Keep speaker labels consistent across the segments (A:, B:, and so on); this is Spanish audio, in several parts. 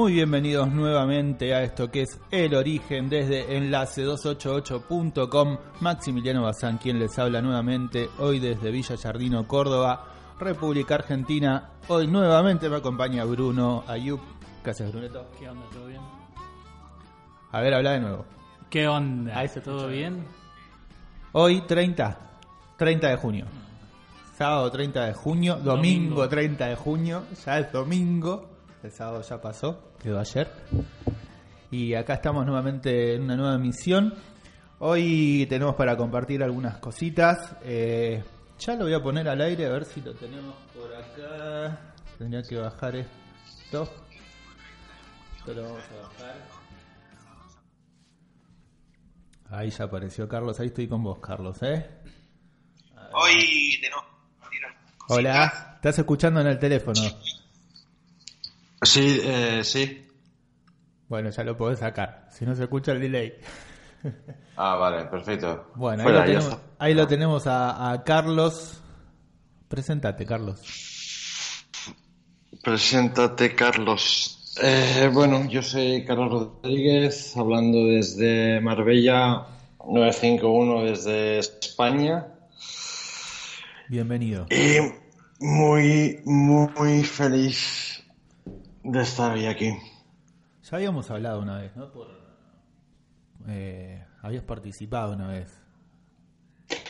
A: Muy, bienvenidos nuevamente a esto que es El Origen desde enlace288.com. Maximiliano Bazán, quien les habla nuevamente, hoy desde Villa Yardino, Córdoba, República Argentina. Hoy nuevamente me acompaña Bruno Ayub. ¿Qué haces, Bruneto?
B: ¿Qué onda? ¿Todo bien?
A: A ver, habla de nuevo.
B: ¿Qué onda?
A: Ahí se
B: ¿Todo bien?
A: Hoy 30, 30 de junio. Sábado 30 de junio, domingo,
B: Domingo.
A: 30 de junio, ya es domingo, el sábado ya pasó, quedó ayer. Y acá estamos nuevamente en una nueva emisión. Hoy tenemos para compartir algunas cositas. Eh, ya lo voy a poner al aire a ver si lo tenemos por acá. Tendría que bajar esto. Esto lo vamos a bajar. Ahí ya apareció Carlos, ahí estoy con vos, Carlos, ¿eh?
C: Hoy tenemos.
A: Hola, estás escuchando en el teléfono.
C: Sí, eh, sí.
A: Bueno, ya lo podés sacar, si no se escucha el delay.
C: Ah, vale, perfecto.
A: Bueno, ahí lo
C: ya
A: tenemos,
C: está.
A: ahí lo tenemos a, a Carlos. Preséntate, Carlos.
C: Preséntate, Carlos. Eh, bueno, yo soy Carlos Rodríguez, hablando desde Marbella 951 desde España.
A: Bienvenido.
C: Y muy, muy feliz de estar hoy aquí.
A: Ya habíamos hablado una vez, ¿no? Por, eh, habías participado una vez.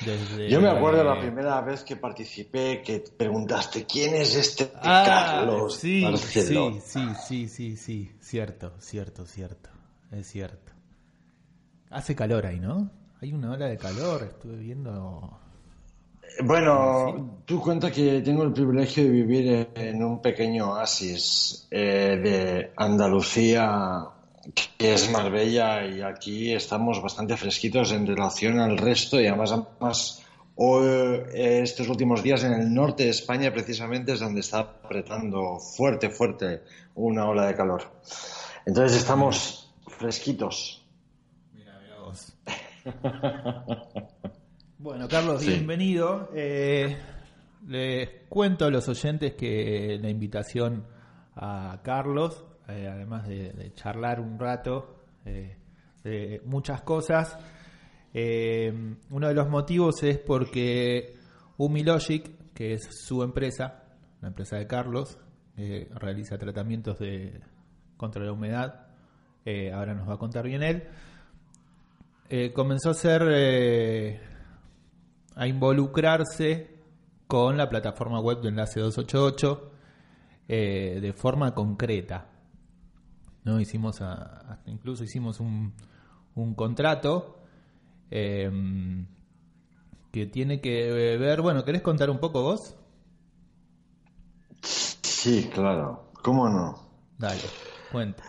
A: Desde-
C: Yo me acuerdo la primera vez que participé que preguntaste quién es este
A: Ah,
C: Carlos
A: sí, sí, sí, sí, sí, cierto, cierto, cierto, es cierto. Hace calor ahí, ¿no? Hay una ola de calor, estuve viendo...
C: Bueno, tú cuenta que tengo el privilegio de vivir en un pequeño oasis eh, de Andalucía, que es Marbella, y aquí estamos bastante fresquitos en relación al resto, y además, además hoy, eh, estos últimos días en el norte de España precisamente es donde está apretando fuerte, fuerte una ola de calor. Entonces estamos fresquitos.
A: Mira, mira vos. bueno, Carlos,
C: Sí.
A: bienvenido. Eh, les cuento a los oyentes que la invitación a Carlos, eh, además de, de charlar un rato eh, de muchas cosas, uno de los motivos es porque Umilogic, que es su empresa, la empresa de Carlos, realiza tratamientos de contra la humedad. ahora nos va a contar bien él. Comenzó a ser a involucrarse con la plataforma web de Enlace 288 eh, de forma concreta. ¿no? Hicimos a- hasta incluso hicimos un, un contrato eh, que tiene que ver, bueno, ¿querés contar un poco vos?
C: Sí, claro, ¿cómo no?
A: Dale, cuenta.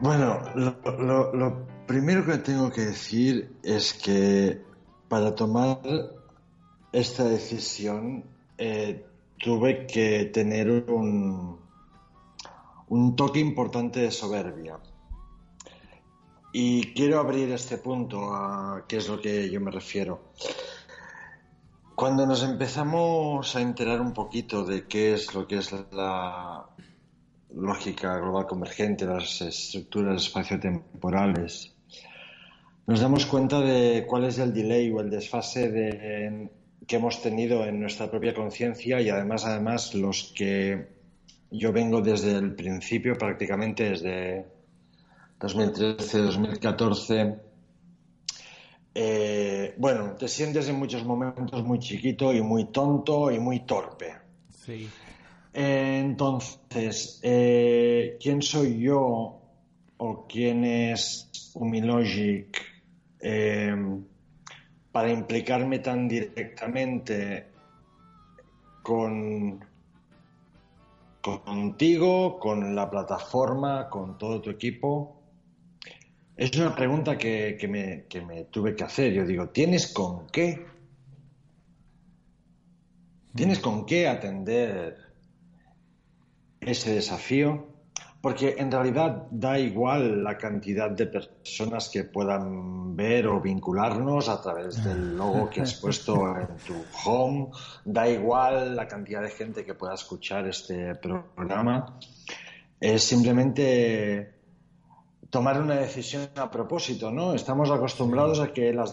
C: Bueno, lo, lo- lo primero que tengo que decir es que para tomar esta decisión eh, tuve que tener un, un toque importante de soberbia. Y quiero abrir este punto a qué es lo que yo me refiero. Cuando nos empezamos a enterar un poquito de qué es lo que es la lógica global convergente, las estructuras espaciotemporales, nos damos cuenta de cuál es el delay o el desfase de- que hemos tenido en nuestra propia conciencia y además, además, los que yo vengo desde el principio, prácticamente desde 2013-2014. eh, bueno, te sientes en muchos momentos muy chiquito y muy tonto y muy torpe.
A: Sí.
C: Entonces, eh, ¿quién soy yo o quién es Umilogic eh, para implicarme tan directamente con contigo, con la plataforma, con todo tu equipo? Es una pregunta que, que me, que me tuve que hacer. Yo digo, ¿tienes con qué? ¿Tienes con qué atender ese desafío? Porque en realidad da igual la cantidad de personas que puedan ver o vincularnos a través del logo que has puesto en tu home, da igual la cantidad de gente que pueda escuchar este programa. es simplemente tomar una decisión a propósito, ¿no? Estamos acostumbrados a que las,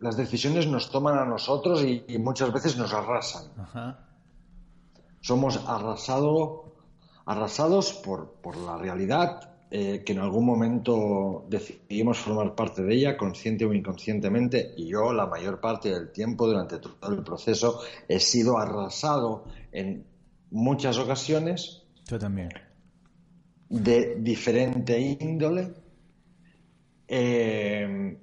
C: las decisiones nos toman a nosotros y, muchas veces nos arrasan. Somos arrasado, arrasados por, por la realidad eh, que en algún momento decidimos formar parte de ella, consciente o inconscientemente, y yo la mayor parte del tiempo durante todo el proceso he sido arrasado en muchas ocasiones.
A: Yo también
C: de diferente índole. Eh,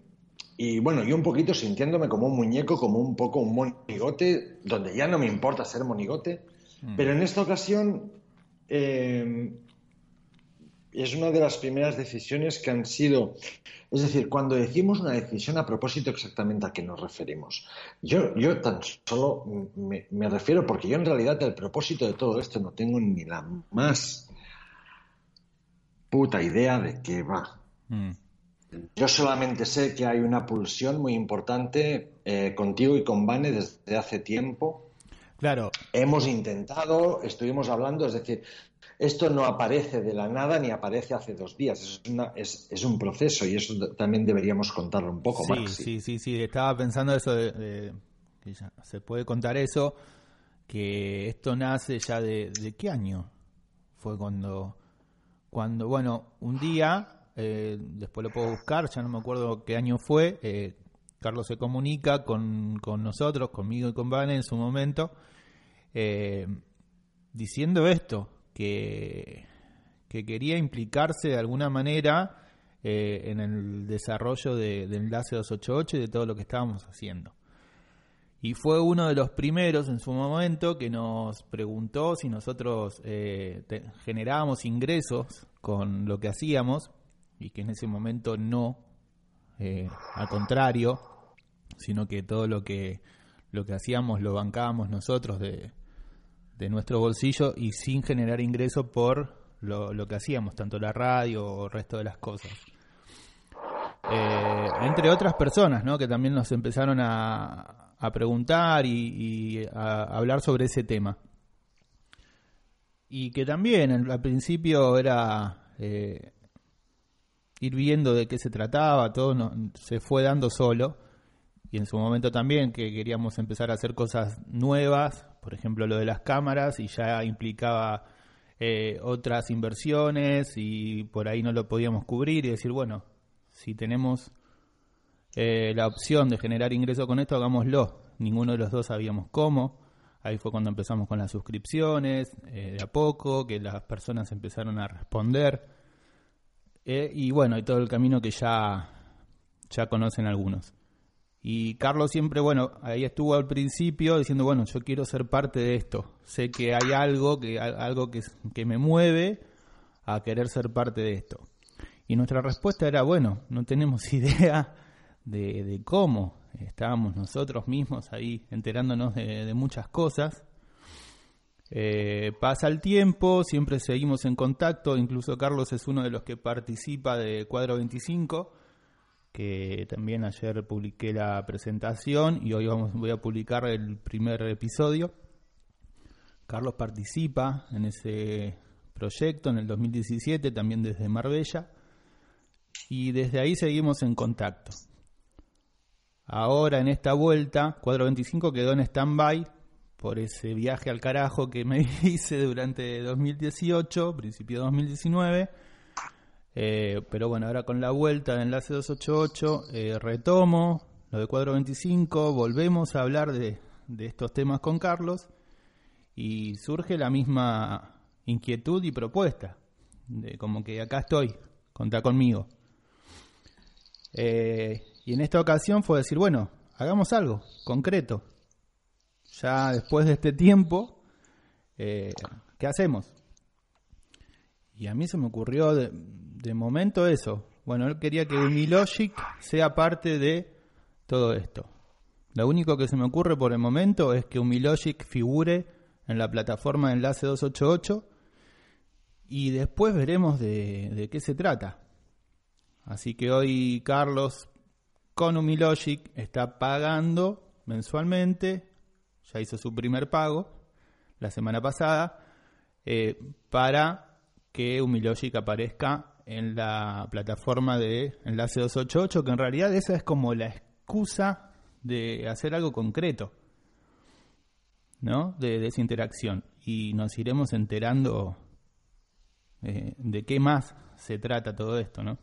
C: y bueno, yo un poquito sintiéndome como un muñeco, como un poco un monigote, donde ya no me importa ser monigote, mm. pero en esta ocasión eh, es una de las primeras decisiones que han sido, es decir, cuando decimos una decisión a propósito exactamente a qué nos referimos. Yo, yo tan solo me, me refiero, porque yo en realidad el propósito de todo esto no tengo ni la más puta idea de qué va. Mm. Yo solamente sé que hay una pulsión muy importante eh, contigo y con Vane desde hace tiempo.
A: Claro.
C: Hemos intentado, estuvimos hablando, es decir, esto no aparece de la nada ni aparece hace dos días. Es, es, un proceso y eso también deberíamos contarlo un poco
A: más. Sí, sí, sí. Estaba pensando eso de, que se puede contar eso, que esto nace ya de, de qué año fue cuando cuando, bueno, un día, eh, después lo puedo buscar, ya no me acuerdo qué año fue, eh, Carlos se comunica con, con, nosotros, conmigo y con Vane en su momento, eh, diciendo esto, que, que quería implicarse de alguna manera en el desarrollo de, de Enlace 288 y de todo lo que estábamos haciendo. Y fue uno de los primeros en su momento que nos preguntó si nosotros eh, generábamos ingresos con lo que hacíamos y que en ese momento no, eh, al contrario, sino que todo lo que, lo que hacíamos lo bancábamos nosotros de, de nuestro bolsillo y sin generar ingresos por lo, que hacíamos, tanto la radio o el resto de las cosas. Eh, entre otras personas, ¿no? Que también nos empezaron a, a preguntar y, a hablar sobre ese tema. Y que también al principio era eh, ir viendo de qué se trataba, todo se fue dando solo. Y en su momento también que queríamos empezar a hacer cosas nuevas, por ejemplo lo de las cámaras, y ya implicaba eh, otras inversiones y por ahí no lo podíamos cubrir y decir, bueno, si tenemos eh, la opción de generar ingreso con esto, hagámoslo. Ninguno de los dos sabíamos cómo. Ahí fue cuando empezamos con las suscripciones, eh, de a poco, que las personas empezaron a responder. Y bueno, y todo el camino que ya, ya conocen algunos. Y Carlos siempre, bueno, ahí estuvo al principio diciendo, bueno, yo quiero ser parte de esto. Sé que hay algo que, algo que, que me mueve a querer ser parte de esto. Y nuestra respuesta era, bueno, no tenemos idea de, cómo estábamos nosotros mismos ahí enterándonos de, muchas cosas. Eh, pasa el tiempo, siempre seguimos en contacto, incluso Carlos es uno de los que participa de Cuadro 25, que también ayer publiqué la presentación y hoy vamos, voy a publicar el primer episodio. Carlos participa en ese proyecto en el 2017, también desde Marbella, y desde ahí seguimos en contacto. Ahora en esta vuelta, cuadro 25 quedó en stand-by por ese viaje al carajo que me hice durante 2018, principio de 2019. Eh, pero bueno, ahora con la vuelta de Enlace 288 eh, retomo lo de cuadro 25, volvemos a hablar de, de estos temas con Carlos y surge la misma inquietud y propuesta, de como que acá estoy, contá conmigo. Eh, y en esta ocasión fue decir, bueno, hagamos algo concreto. Ya después de este tiempo, eh, ¿qué hacemos? Y a mí se me ocurrió de, momento eso. Bueno, él quería que Unilogic sea parte de todo esto. Lo único que se me ocurre por el momento es que Unilogic figure en la plataforma de Enlace 288 y después veremos de, de qué se trata. Así que hoy Carlos con Umilogic está pagando mensualmente, ya hizo su primer pago la semana pasada, eh, para que Humilogic aparezca en la plataforma de Enlace 288, que en realidad esa es como la excusa de hacer algo concreto, ¿no? De, esa interacción. Y nos iremos enterando eh, de qué más se trata todo esto, ¿no?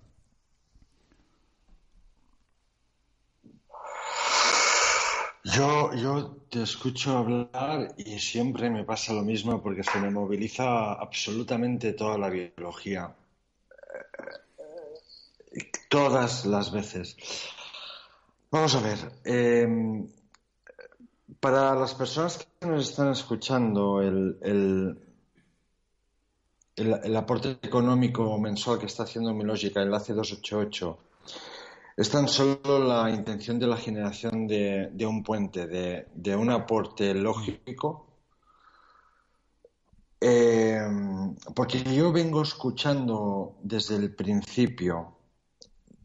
C: Yo, yo te escucho hablar y siempre me pasa lo mismo porque se me moviliza absolutamente toda la biología. Todas las veces. Vamos a ver. Em, para las personas que nos están escuchando, el, el, el, aporte económico mensual que está haciendo mi lógica, Enlace 288, es tan solo la intención de la generación de, un puente, de, un aporte lógico. Eh, porque yo vengo escuchando desde el principio.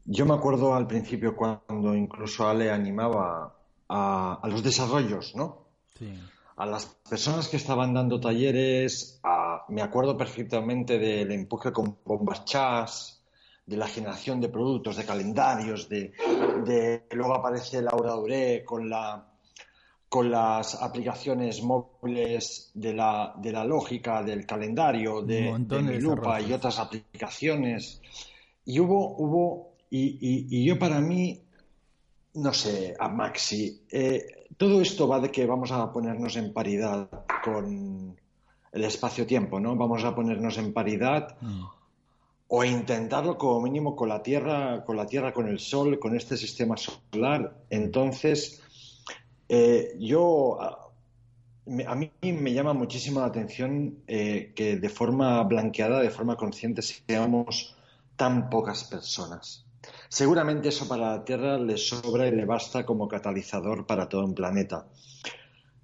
C: Yo me acuerdo al principio cuando incluso Ale animaba a, los desarrollos, ¿no? A las personas que estaban dando talleres, me acuerdo perfectamente del empuje con bombas chas, de la generación de productos, de calendarios, de, luego aparece Laura Duré con la con las aplicaciones móviles de la, de la lógica del calendario, de, de lupa y otras aplicaciones. Y hubo, hubo y, yo para mí, no sé, a Maxi, eh, todo esto va de que vamos a ponernos en paridad con el espacio-tiempo, ¿no? Vamos a ponernos en paridad. Mm o intentarlo como mínimo con la Tierra, con la Tierra, con el Sol, con este sistema solar. Entonces, eh, yo a, mí me llama muchísimo la atención eh, que de forma blanqueada, de forma consciente, seamos tan pocas personas. Seguramente eso para la Tierra le sobra y le basta como catalizador para todo un planeta.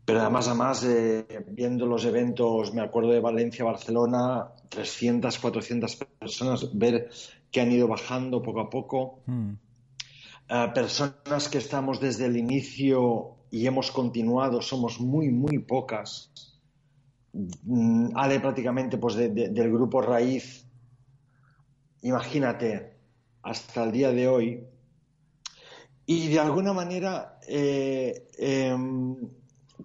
C: Pero además, además eh, viendo los eventos, me acuerdo de Valencia, Barcelona, 300, 400 personas, ver que han ido bajando poco a poco. Hmm. Eh, personas que estamos desde el inicio y hemos continuado, somos muy, muy pocas. Mm, Ale prácticamente pues del grupo raíz, imagínate, hasta el día de hoy. Y de alguna manera eh, em,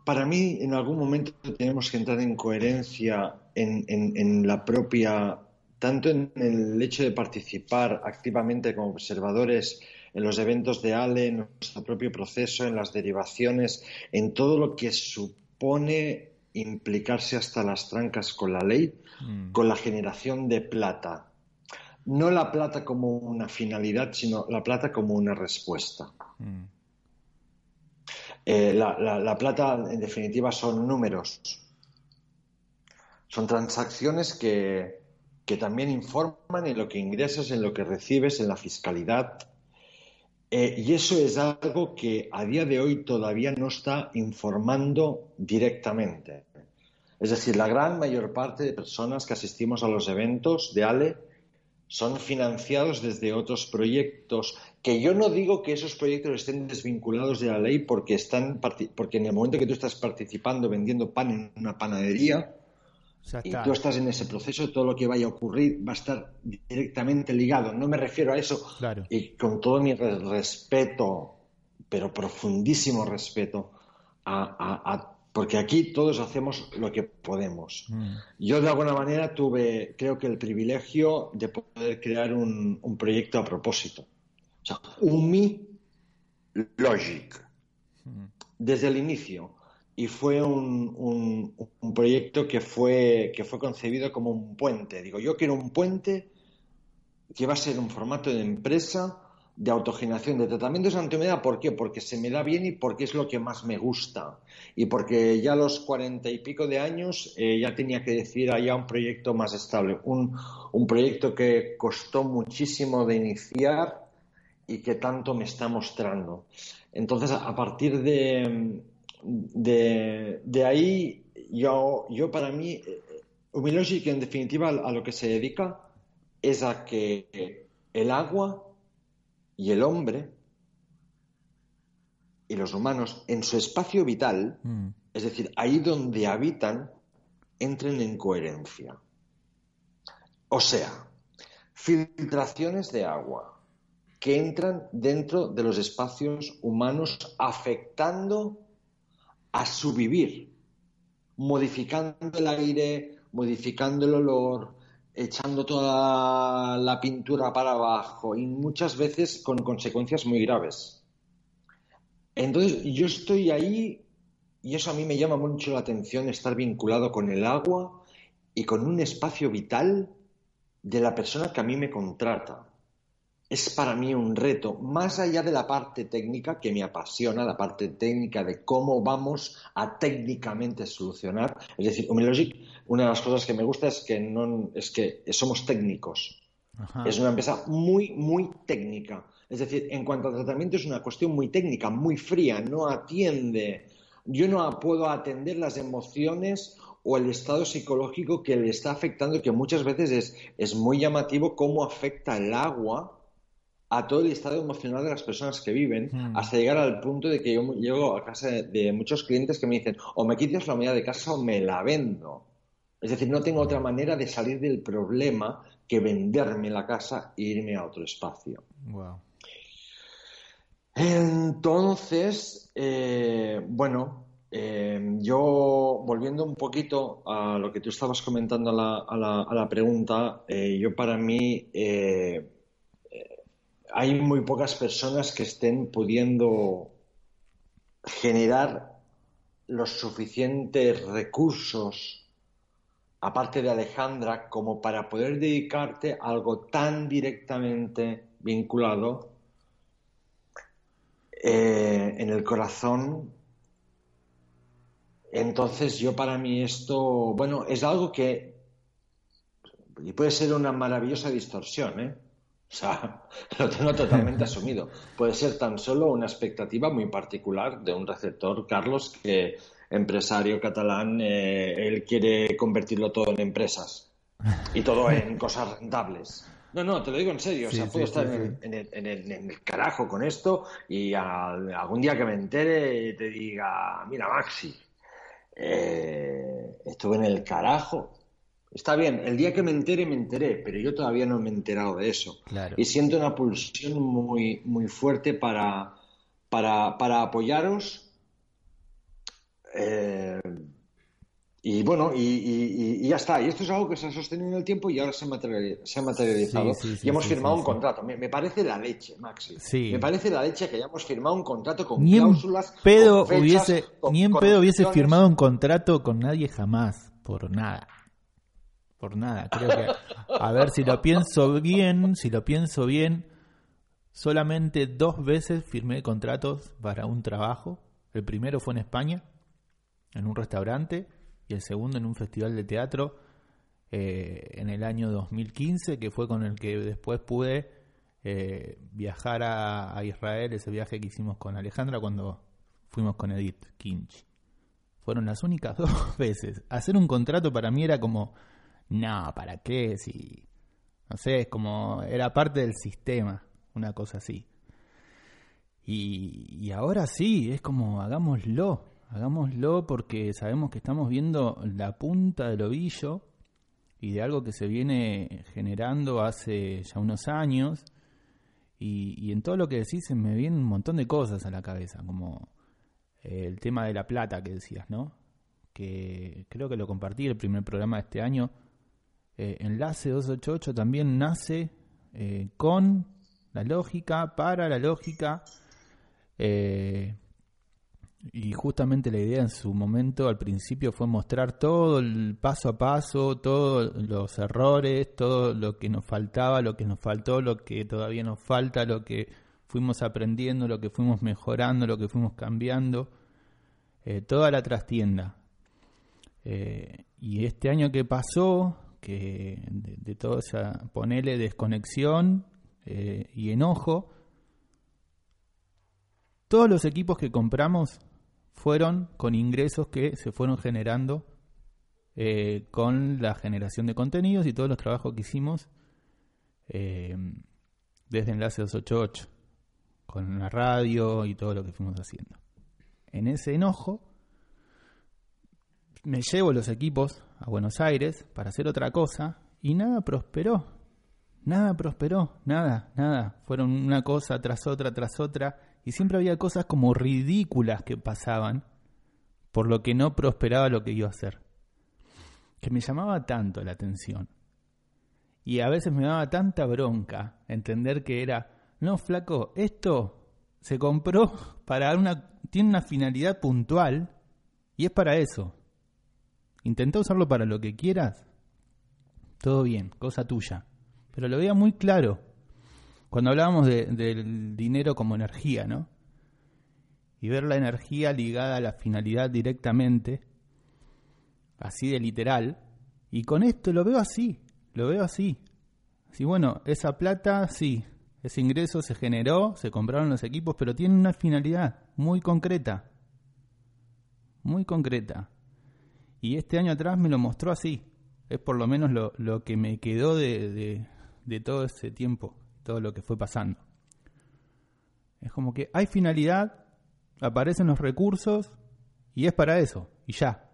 C: para mí, en algún momento tenemos que entrar en coherencia en, la propia, tanto en el hecho de participar activamente como observadores en los eventos de ALE, en nuestro propio proceso, en las derivaciones, en todo lo que supone implicarse hasta las trancas con la ley, mm. con la generación de plata. No la plata como una finalidad, sino la plata como una respuesta. Mm. Eh, la, plata, en definitiva, son números. Son transacciones que, también informan en lo que ingresas, en lo que recibes, en la fiscalidad. Eh, y eso es algo que a día de hoy todavía no está informando directamente. Es decir, la gran mayor parte de personas que asistimos a los eventos de ALE son financiados desde otros proyectos que yo no digo que esos proyectos estén desvinculados de la ley porque están porque en el momento que tú estás participando vendiendo pan en una panadería y tú estás en ese proceso todo lo que vaya a ocurrir va a estar directamente ligado no me refiero a eso y con todo mi respeto pero profundísimo respeto a porque aquí todos hacemos lo que podemos. Mm. Yo de alguna manera tuve, creo que el privilegio de poder crear un, proyecto a propósito. O sea, UMI Logic, mm. desde el inicio. Y fue un, un, proyecto que fue, que fue concebido como un puente. Digo, yo quiero un puente que va a ser un formato de empresa de autogeneración de tratamientos antihumedad. ¿Por qué? Porque se me da bien y porque es lo que más me gusta. Y porque ya a los cuarenta y pico de años eh, ya tenía que decidir allá un proyecto más estable. Un, proyecto que costó muchísimo de iniciar y que tanto me está mostrando. Entonces, a partir de, de, ahí, yo, yo para mí, eh, Humilogic en definitiva a lo que se dedica es a que el agua y el hombre y los humanos en su espacio vital, mm. es decir, ahí donde habitan, entren en coherencia. O sea, filtraciones de agua que entran dentro de los espacios humanos afectando a su vivir, modificando el aire, modificando el olor, echando toda la pintura para abajo y muchas veces con consecuencias muy graves. Entonces yo estoy ahí y eso a mí me llama mucho la atención, estar vinculado con el agua y con un espacio vital de la persona que a mí me contrata. Es para mí un reto, más allá de la parte técnica que me apasiona, la parte técnica de cómo vamos a técnicamente solucionar. Es decir, Humelogic, una de las cosas que me gusta es que, no, es que somos técnicos. Es una empresa muy, muy técnica. Es decir, en cuanto al tratamiento es una cuestión muy técnica, muy fría, no atiende. Yo no puedo atender las emociones o el estado psicológico que le está afectando, que muchas veces es, es muy llamativo cómo afecta el agua a todo el estado emocional de las personas que viven, hmm. hasta llegar al punto de que yo llego a casa de, muchos clientes que me dicen, o me quitas la unidad de casa o me la vendo. Es decir, no tengo otra manera de salir del problema que venderme la casa e irme a otro espacio. Entonces, eh, bueno, eh, yo, volviendo un poquito a lo que tú estabas comentando a la, pregunta, eh, yo para mí hay muy pocas personas que estén pudiendo generar los suficientes recursos, aparte de Alejandra, como para poder dedicarte a algo tan directamente vinculado en el corazón entonces yo para mí esto, bueno, es algo que puede ser una maravillosa distorsión, ¿eh? O sea, lo tengo totalmente asumido. Puede ser tan solo una expectativa muy particular de un receptor, Carlos, que empresario catalán, eh, él quiere convertirlo todo en empresas y todo en cosas rentables. No, no, te lo digo en serio. o sea, puedo estar en el, carajo con esto y algún día que me entere te diga, mira, Maxi, eh, estuve en el carajo. Está bien, el día que me entere, me enteré, pero yo todavía no me he enterado de eso. Y siento una pulsión muy, muy fuerte para, para, para apoyaros. Eh, y bueno, y, ya está. Y esto es algo que se ha sostenido en el tiempo y ahora se, ha materializado. y hemos firmado un contrato. Me, parece la leche, Maxi. Me parece la leche que hayamos firmado un contrato con cláusulas.
A: pedo hubiese, ni en pedo hubiese firmado un contrato con nadie jamás. Por nada. Por nada. Creo que. A ver, si lo pienso bien, si lo pienso bien, solamente dos veces firmé contratos para un trabajo. El primero fue en España, en un restaurante y el segundo en un festival de teatro eh, en el año 2015, que fue con el que después pude eh, viajar a, Israel, ese viaje que hicimos con Alejandra cuando fuimos con Edith Kinch. Fueron las únicas dos veces. Hacer un contrato para mí era como, no, ¿para qué? Si, no sé, es como, era parte del sistema, una cosa así. Y, y ahora sí, es como, hagámoslo hagámoslo porque sabemos que estamos viendo la punta del ovillo y de algo que se viene generando hace ya unos años. Y, en todo lo que decís se me vienen un montón de cosas a la cabeza, como eh, el tema de la plata que decías, ¿no? Que creo que lo compartí el primer programa de este año. Eh, Enlace 288 también nace eh, con la lógica, para la lógica. Eh, y justamente la idea en su momento al principio fue mostrar todo el paso a paso, todos los errores, todo lo que nos faltaba, lo que nos faltó, lo que todavía nos falta, lo que fuimos aprendiendo, lo que fuimos mejorando, lo que fuimos cambiando, eh, toda la trastienda. Y este año que pasó, que de, toda esa, ponele desconexión eh, y enojo, todos los equipos que compramos fueron con ingresos que se fueron generando eh, con la generación de contenidos y todos los trabajos que hicimos eh, desde Enlace 288, con la radio y todo lo que fuimos haciendo. En ese enojo me llevo los equipos a Buenos Aires para hacer otra cosa y nada prosperó. Nada prosperó, nada, nada. Fueron una cosa tras otra, tras otra, y siempre había cosas como ridículas que pasaban, por lo que no prosperaba lo que iba a hacer. Que me llamaba tanto la atención. Y a veces me daba tanta bronca entender que era, no, flaco, esto se compró para una, tiene una finalidad puntual y es para eso. Intenta usarlo para lo que quieras, todo bien, cosa tuya. Pero lo veía muy claro cuando hablábamos del dinero como energía, ¿no? Y ver la energía ligada a la finalidad directamente, así de literal. Y con esto lo veo así, lo veo así. Sí, bueno, esa plata, sí, ese ingreso se generó, se compraron los equipos, pero tiene una finalidad muy concreta. Muy concreta. Y este año atrás me lo mostró así. Es por lo menos lo, lo que me quedó de, de, todo ese tiempo, todo lo que fue pasando. Es como que hay finalidad, aparecen los recursos y es para eso, y ya.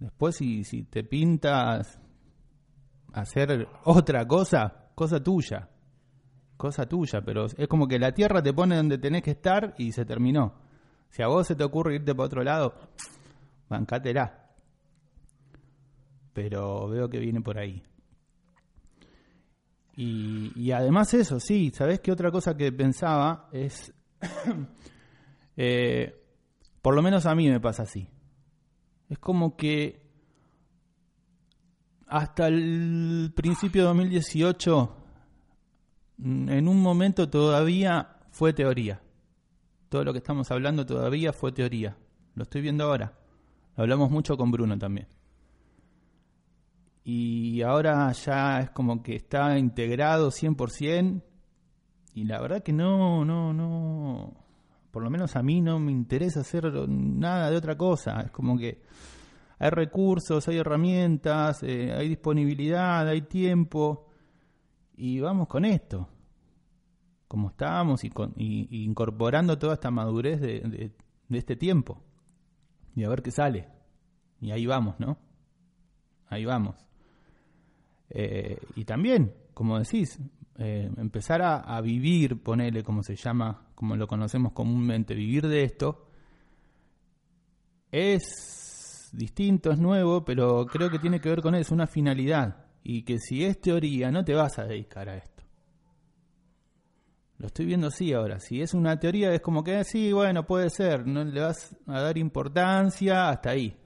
A: Después si, si te pintas hacer otra cosa, cosa tuya cosa tuya, pero es como que la tierra te pone donde tenés que estar y se terminó. Si a vos se te ocurre irte para otro lado, bancátela. Pero veo que viene por ahí. Y, además eso, sí, ¿sabés qué otra cosa que pensaba? Es, eh, por lo menos a mí me pasa así. Es como que hasta el principio de 2018 Mm, en un momento todavía fue teoría. Todo lo que estamos hablando todavía fue teoría. Lo estoy viendo ahora. Hablamos mucho con Bruno también. Y ahora ya es como que está integrado 100%. Y la verdad que no, no, no. Por lo menos a mí no me interesa hacer nada de otra cosa. Es como que hay recursos, hay herramientas, eh, hay disponibilidad, hay tiempo y vamos con esto, como estábamos y, con, incorporando toda esta madurez de, este tiempo y a ver qué sale. Y ahí vamos, ¿no? Ahí vamos. Eh, y también, como decís, eh, empezar a, vivir, ponele como se llama, como lo conocemos comúnmente, vivir de esto, es distinto, es nuevo, pero creo que tiene que ver con eso, una finalidad y que si es teoría no te vas a dedicar a esto. Lo estoy viendo así ahora. Si es una teoría es como que sí, bueno, puede ser, no le vas a dar importancia hasta ahí.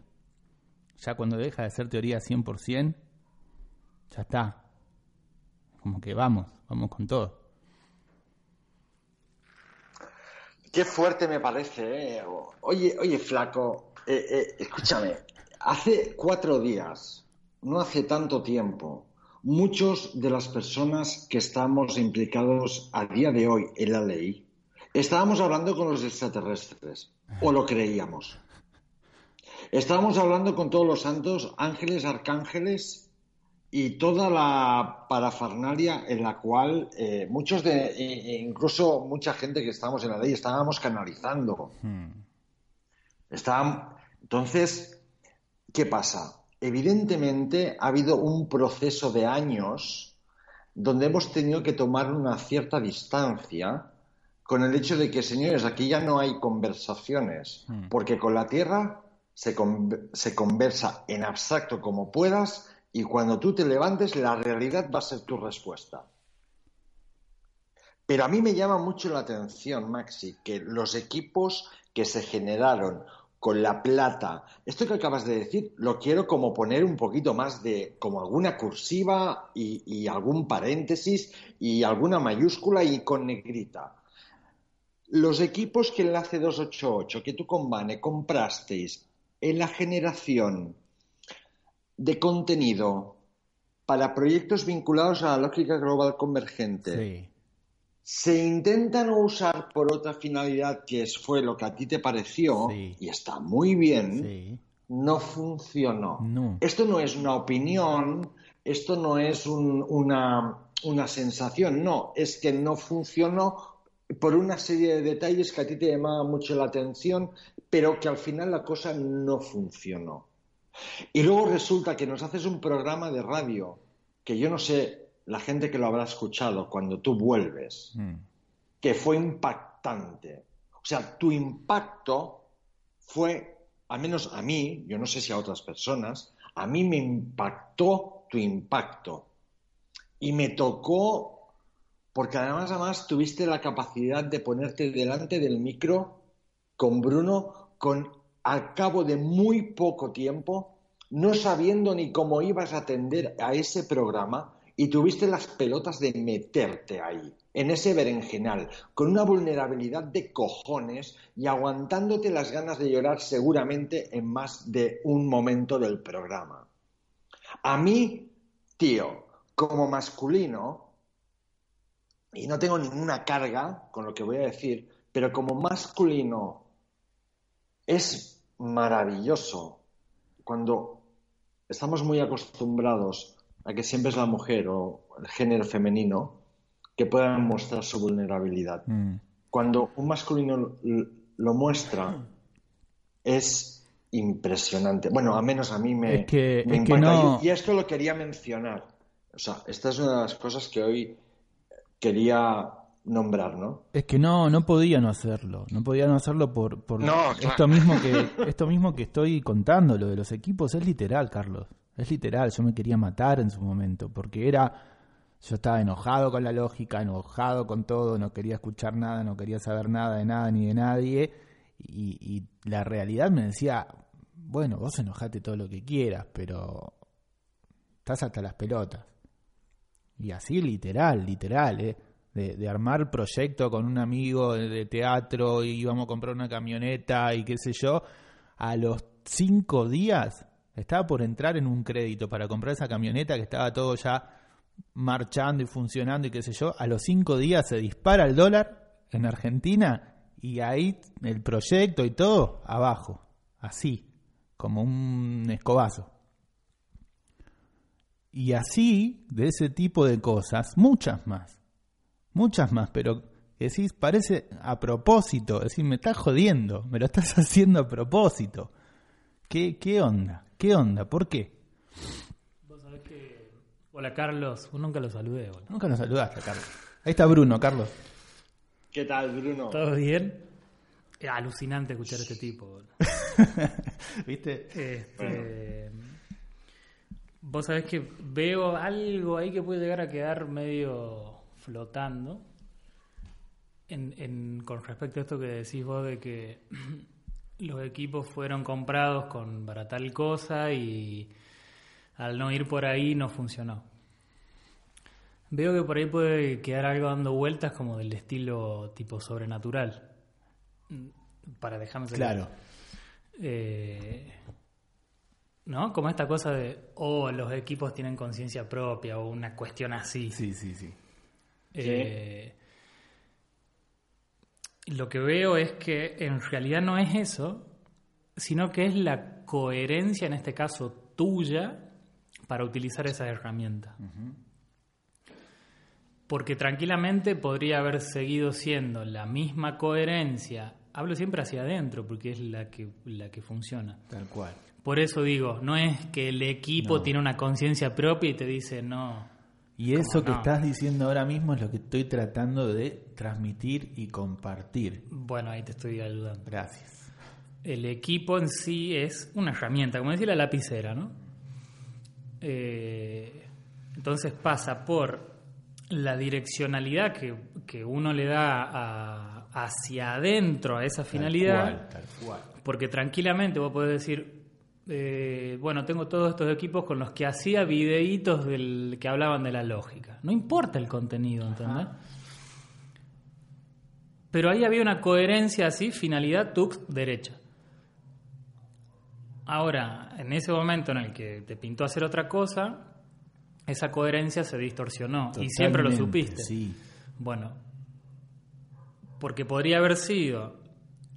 A: Ya cuando deja de ser teoría 100%, ya está. Como que vamos, vamos con todo.
C: Qué fuerte me parece, ¿eh? Oye, oye, flaco, eh, eh, escúchame. Hace cuatro días no hace tanto tiempo, muchos de las personas que estamos implicados a día de hoy en la ley, estábamos hablando con los extraterrestres, o lo creíamos. Estábamos hablando con todos los santos, ángeles, arcángeles y toda la parafernalia en la cual eh, muchos de, incluso mucha gente que estábamos en la ley, estábamos canalizando. Hmm. entonces, ¿qué pasa? Evidentemente ha habido un proceso de años donde hemos tenido que tomar una cierta distancia con el hecho de que, señores, aquí ya no hay conversaciones, hmm. porque con la Tierra se, se conversa en abstracto como puedas y cuando tú te levantes la realidad va a ser tu respuesta. Pero a mí me llama mucho la atención, Maxi, que los equipos que se generaron con la plata. Esto que acabas de decir lo quiero como poner un poquito más de, como alguna cursiva y, algún paréntesis y alguna mayúscula y con negrita. Los equipos que Enlace 288, que tú con comprasteis en la generación de contenido para proyectos vinculados a la lógica global convergente, se intenta no usar por otra finalidad que fue lo que a ti te pareció y está muy bien, no funcionó. Esto no es una opinión, esto no es una, una sensación, no, es que no funcionó por una serie de detalles que a ti te llamaban mucho la atención, pero que al final la cosa no funcionó. Y luego resulta que nos haces un programa de radio que yo no sé la gente que lo habrá escuchado cuando tú vuelves,
A: Mm.
C: Que fue impactante. O sea, tu impacto fue, al menos a mí, yo no sé si a otras personas, a mí me impactó tu impacto. Y me tocó, porque además, además tuviste la capacidad de ponerte delante del micro con Bruno, con al cabo de muy poco tiempo, no sabiendo ni cómo ibas a atender a ese programa, y tuviste las pelotas de meterte ahí, en ese berenjenal, con una vulnerabilidad de cojones y aguantándote las ganas de llorar seguramente en más de un momento del programa. A mí, tío, como masculino, y no tengo ninguna carga con lo que voy a decir, pero como masculino es maravilloso cuando estamos muy acostumbrados a que siempre es la mujer o el género femenino que pueda mostrar su vulnerabilidad.
A: Mm.
C: Cuando un masculino lo muestra es impresionante. Bueno, a menos a mí me,
A: Es que-
C: me
A: es que
C: impacta.
A: no-
C: Y, y esto lo quería mencionar. O sea, esta es una de las cosas que hoy quería nombrar, ¿no?
A: Es que no, no podía no hacerlo, no podía no hacerlo por, por
C: No, claro.
A: esto mismo que esto mismo que estoy contando, lo de los equipos es literal, Carlos, es literal. Yo me quería matar en su momento porque era, yo estaba enojado con la lógica, enojado con todo, no quería escuchar nada, no quería saber nada de nada ni de nadie y, y la realidad me decía, bueno, vos enojate todo lo que quieras, pero estás hasta las pelotas. Y así literal, literal, ¿eh? De, de armar proyecto con un amigo de, teatro y íbamos a comprar una camioneta y qué sé yo. A los cinco días estaba por entrar en un crédito para comprar esa camioneta que estaba todo ya marchando y funcionando y qué sé yo. A los cinco días se dispara el dólar en Argentina y ahí el proyecto y todo abajo, así, como un escobazo. Y así, de ese tipo de cosas, muchas más. Muchas más, pero decís, parece a propósito. Decís, me estás jodiendo, me lo estás haciendo a propósito. ¿Qué, qué onda? ¿Qué onda? ¿Por qué?
B: Hola Carlos, vos nunca lo saludé, boludo.
A: Nunca nos saludaste, Carlos. Ahí está Bruno, Carlos.
C: ¿Qué tal, Bruno?
B: ¿Todo bien? Es alucinante escuchar a este tipo, boludo.
A: ¿Viste?
B: Este, Vos sabés que veo algo ahí que puede llegar a quedar medio flotando en, en- con respecto a esto que decís vos de que los equipos fueron comprados con para tal cosa y al no ir por ahí no funcionó. Veo que por ahí puede quedar algo dando vueltas como del estilo tipo sobrenatural. Para dejarme
A: Claro.
B: eh, ¿No? Como esta cosa de, oh, los equipos tienen conciencia propia o una cuestión así.
A: Sí, sí, sí.
B: Eh, lo que veo es que en realidad no es eso, sino que es la coherencia, en este caso tuya, para utilizar esa herramienta. Porque tranquilamente podría haber seguido siendo la misma coherencia. Hablo siempre hacia adentro, porque es la que, la que funciona.
A: Tal cual.
B: Por eso digo, no es que el equipo
A: No.
B: tiene una conciencia propia y te dice, no,
A: Y eso que estás diciendo ahora mismo es lo que estoy tratando de transmitir y compartir.
B: bueno, ahí te estoy ayudando.
A: Gracias.
B: El equipo en sí es una herramienta, como decía la lapicera, ¿no? Eh, entonces pasa por la direccionalidad que, que uno le da a- hacia adentro a esa finalidad,
A: Tal cual, tal cual.
B: porque tranquilamente vos podés decir, eh, bueno, tengo todos estos equipos con los que hacía videitos del, que hablaban de la lógica. No importa el contenido, ¿entendés? Pero ahí había una coherencia así, finalidad, tux, derecha. Ahora, en ese momento en el que te pintó hacer otra cosa, esa coherencia se distorsionó. y siempre lo supiste.
A: Sí.
B: Bueno, porque podría haber sido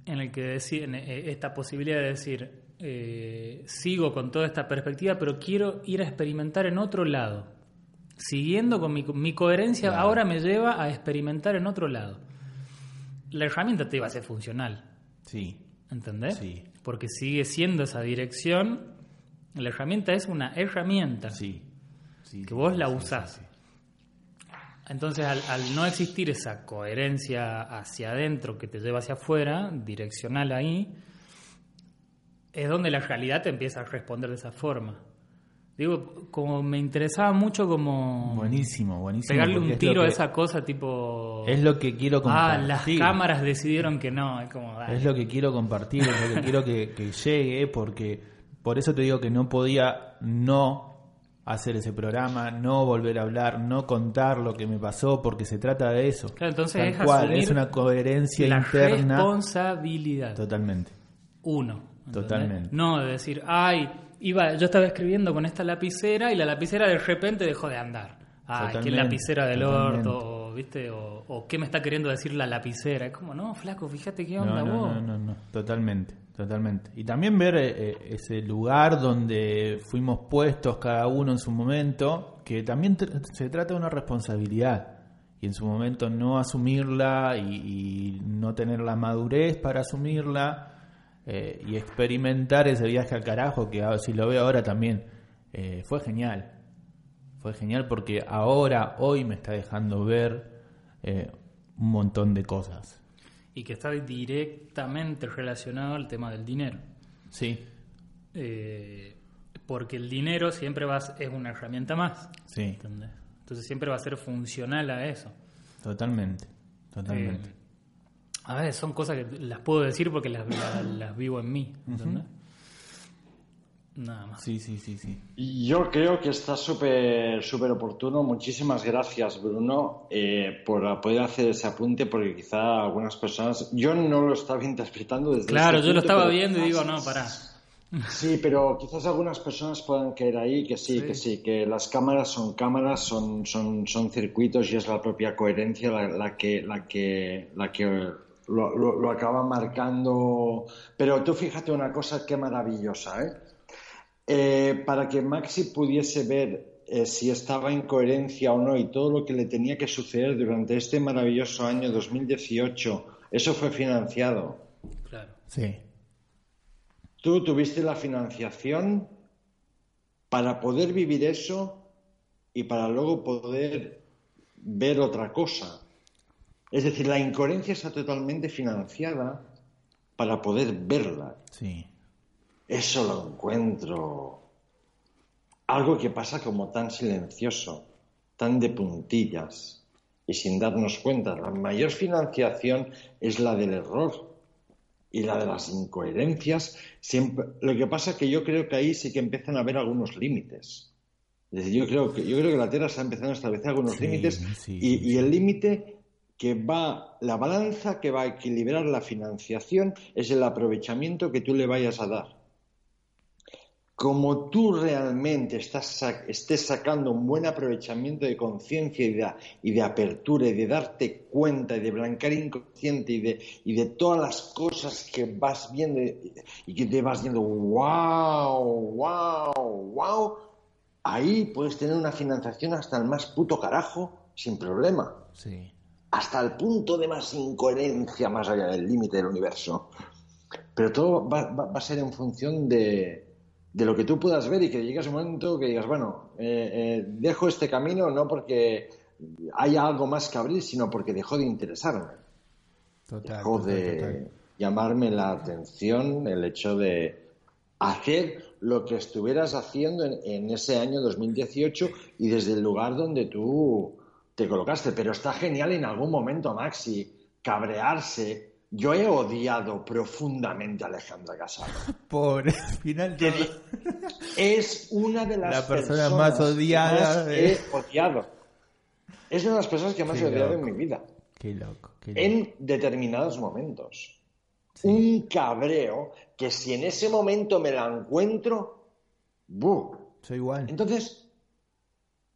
B: en el que deci- en, eh, esta posibilidad de decir, eh, sigo con toda esta perspectiva, pero quiero ir a experimentar en otro lado. Siguiendo con mi, mi coherencia,
A: Claro.
B: ahora me lleva a experimentar en otro lado. La herramienta te iba a ser funcional,
A: Sí.
B: ¿entendés?
A: Sí.
B: Porque sigue siendo esa dirección La herramienta es una herramienta
A: Sí. Sí,
B: que vos la usás.
A: sí, sí.
B: Entonces, al, al no existir esa coherencia hacia adentro que te lleva hacia afuera, direccional ahí, es donde la realidad te empieza a responder de esa forma. Digo, como me interesaba mucho como
A: Buenísimo, buenísimo.
B: pegarle un tiro a esa cosa tipo...
A: Es lo que quiero
B: ah,
A: compartir.
B: las cámaras decidieron que no, es como... dale.
A: Es lo que quiero compartir, es lo que quiero que, que llegue, porque por eso te digo que no podía no hacer ese programa, no volver a hablar, no contar lo que me pasó, porque se trata de eso.
B: Claro, entonces
A: Tal
B: es
A: cual, es una coherencia
B: la
A: interna.
B: responsabilidad.
A: Totalmente.
B: Uno. ¿entendés?
A: Totalmente.
B: No de decir, ay, iba, yo estaba escribiendo con esta lapicera y la lapicera de repente dejó de andar. Ay, qué lapicera del
A: totalmente.
B: orto, ¿viste? O, o qué me está queriendo decir la lapicera. Es como, no, flaco, fíjate qué onda
A: No, no,
B: vos.
A: no, no, no, totalmente, totalmente. Y también ver eh, eh, ese lugar donde fuimos puestos cada uno en su momento, que también se trata de una responsabilidad. Y en su momento no asumirla y, y no tener la madurez para asumirla eh, y experimentar ese viaje al carajo, que si lo veo ahora también eh, fue genial. Fue genial porque ahora, hoy me está dejando ver eh, un montón de cosas.
B: Y que está directamente relacionado al tema del dinero.
A: Sí,
B: Eh, porque el dinero siempre va a es una herramienta más.
A: sí,
B: ¿entendés? Entonces siempre va a ser funcional a eso.
A: totalmente, totalmente.
B: Eh, a ver, son cosas que las puedo decir porque las, las- las vivo en mí. ¿entendés? Nada más.
A: Sí, sí, sí, sí.
C: Yo creo que está súper súper oportuno. Muchísimas gracias, Bruno, eh, por poder hacer ese apunte, porque quizá algunas personas. Yo no lo estaba interpretando desde
B: Claro,
C: este
B: yo lo estaba
C: pero-
B: viendo y digo, no, pará.
C: Sí, pero quizás algunas personas puedan caer ahí que sí,
B: Sí.
C: que sí, que las cámaras son cámaras, son, son, son circuitos y es la propia coherencia la, la que, la que, la que lo, lo- lo acaba marcando. Pero tú fíjate una cosa qué maravillosa, ¿eh? Eh, para que Maxi pudiese ver eh, si estaba en coherencia o no y todo lo que le tenía que suceder durante este maravilloso año 2018, eso fue financiado.
B: Claro.
A: Sí,
C: Tú tuviste la financiación para poder vivir eso y para luego poder ver otra cosa. Es decir, la incoherencia está totalmente financiada para poder verla.
A: sí.
C: Eso lo encuentro. Algo que pasa como tan silencioso, tan de puntillas y sin darnos cuenta. La mayor financiación es la del error y la de las incoherencias. Siempre... Lo que pasa es que yo creo que ahí sí que empiezan a haber algunos límites. Es decir, yo creo que, yo creo que la Tierra está empezando a establecer algunos
A: Sí,
C: límites
A: sí,
C: y,
A: sí,
C: y
A: sí.
C: el límite que va, la balanza que va a equilibrar la financiación es el aprovechamiento que tú le vayas a dar como tú realmente estás estés sacando un buen aprovechamiento de conciencia y de, y de apertura y de darte cuenta y de blancar inconsciente y de, y de todas las cosas que vas viendo y, y que te vas viendo, wow, wow, wow, ahí puedes tener una financiación hasta el más puto carajo sin problema
A: Sí,
C: hasta el punto de más incoherencia más allá del límite del universo. Pero todo va, va- va a ser en función de, de lo que tú puedas ver y que llegues un momento que digas, bueno, eh, eh, dejo este camino no porque haya algo más que abrir, sino porque dejó de interesarme.
A: total.
C: Dejó
A: total,
C: de
A: total.
C: llamarme la atención el hecho de hacer lo que estuvieras haciendo en, en ese año 2018 y desde el lugar donde tú te colocaste. Pero está genial en algún momento, Maxi, cabrearse. Yo he odiado profundamente a Alejandra Casado.
A: Por el final
C: di- Es una de las
A: La persona
C: personas
A: más odiada
C: que más
A: de-
C: he odiado. Es una de las personas que más
A: Qué
C: he odiado
A: loco.
C: en mi vida
A: Qué loco, qué loco.
C: en determinados momentos.
A: Sí.
C: Un cabreo que si en ese momento me la encuentro, ¡buh!
A: Soy igual.
C: Entonces,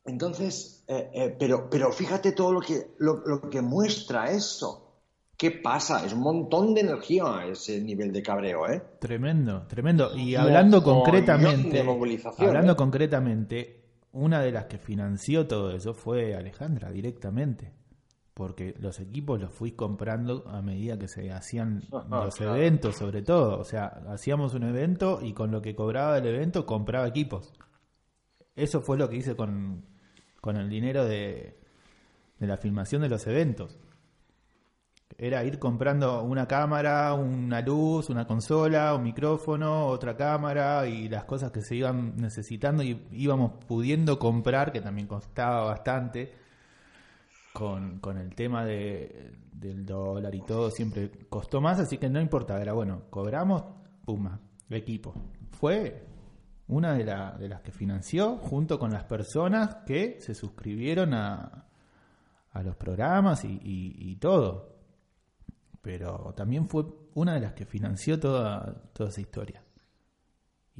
C: entonces, eh, eh, pero, pero fíjate todo lo que, lo, lo que muestra eso. ¿Qué pasa? Es un montón de energía ese nivel de cabreo, ¿eh?
A: Tremendo, tremendo. Y hablando concretamente,
C: de movilización,
A: hablando
C: ¿eh?
A: concretamente, una de las que financió todo eso fue Alejandra directamente. porque los equipos los fui comprando a medida que se hacían los eventos, sobre todo. O sea, hacíamos un evento y con lo que cobraba el evento compraba equipos. Eso fue lo que hice con, con el dinero de, de la filmación de los eventos. Era ir comprando una cámara, una luz, una consola, un micrófono, otra cámara y las cosas que se iban necesitando y íbamos pudiendo comprar, que también costaba bastante, con, con el tema de, del dólar y todo, siempre costó más, así que no importa, era bueno, cobramos, puma, equipo. Fue una de, de las que financió junto con las personas que se suscribieron a, a los programas y, todo. Pero también fue una de las que financió toda, toda esa historia.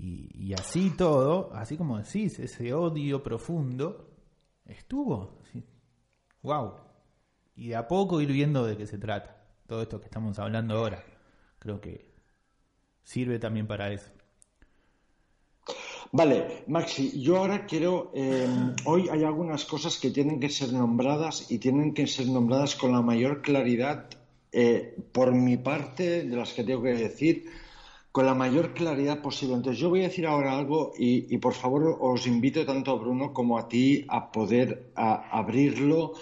A: Y, así todo, así como decís, ese odio profundo estuvo. ¡Wow! Y de a poco ir viendo de qué se trata. Todo esto que estamos hablando ahora. Creo que sirve también para eso.
C: Vale, Maxi, yo ahora quiero, em, hoy hay algunas cosas que tienen que ser nombradas y tienen que ser nombradas con la mayor claridad, eh, por mi parte, de las que tengo que decir, con la mayor claridad posible. Entonces, yo voy a decir ahora algo y, por favor os invito tanto a Bruno como a ti a poder abrirlo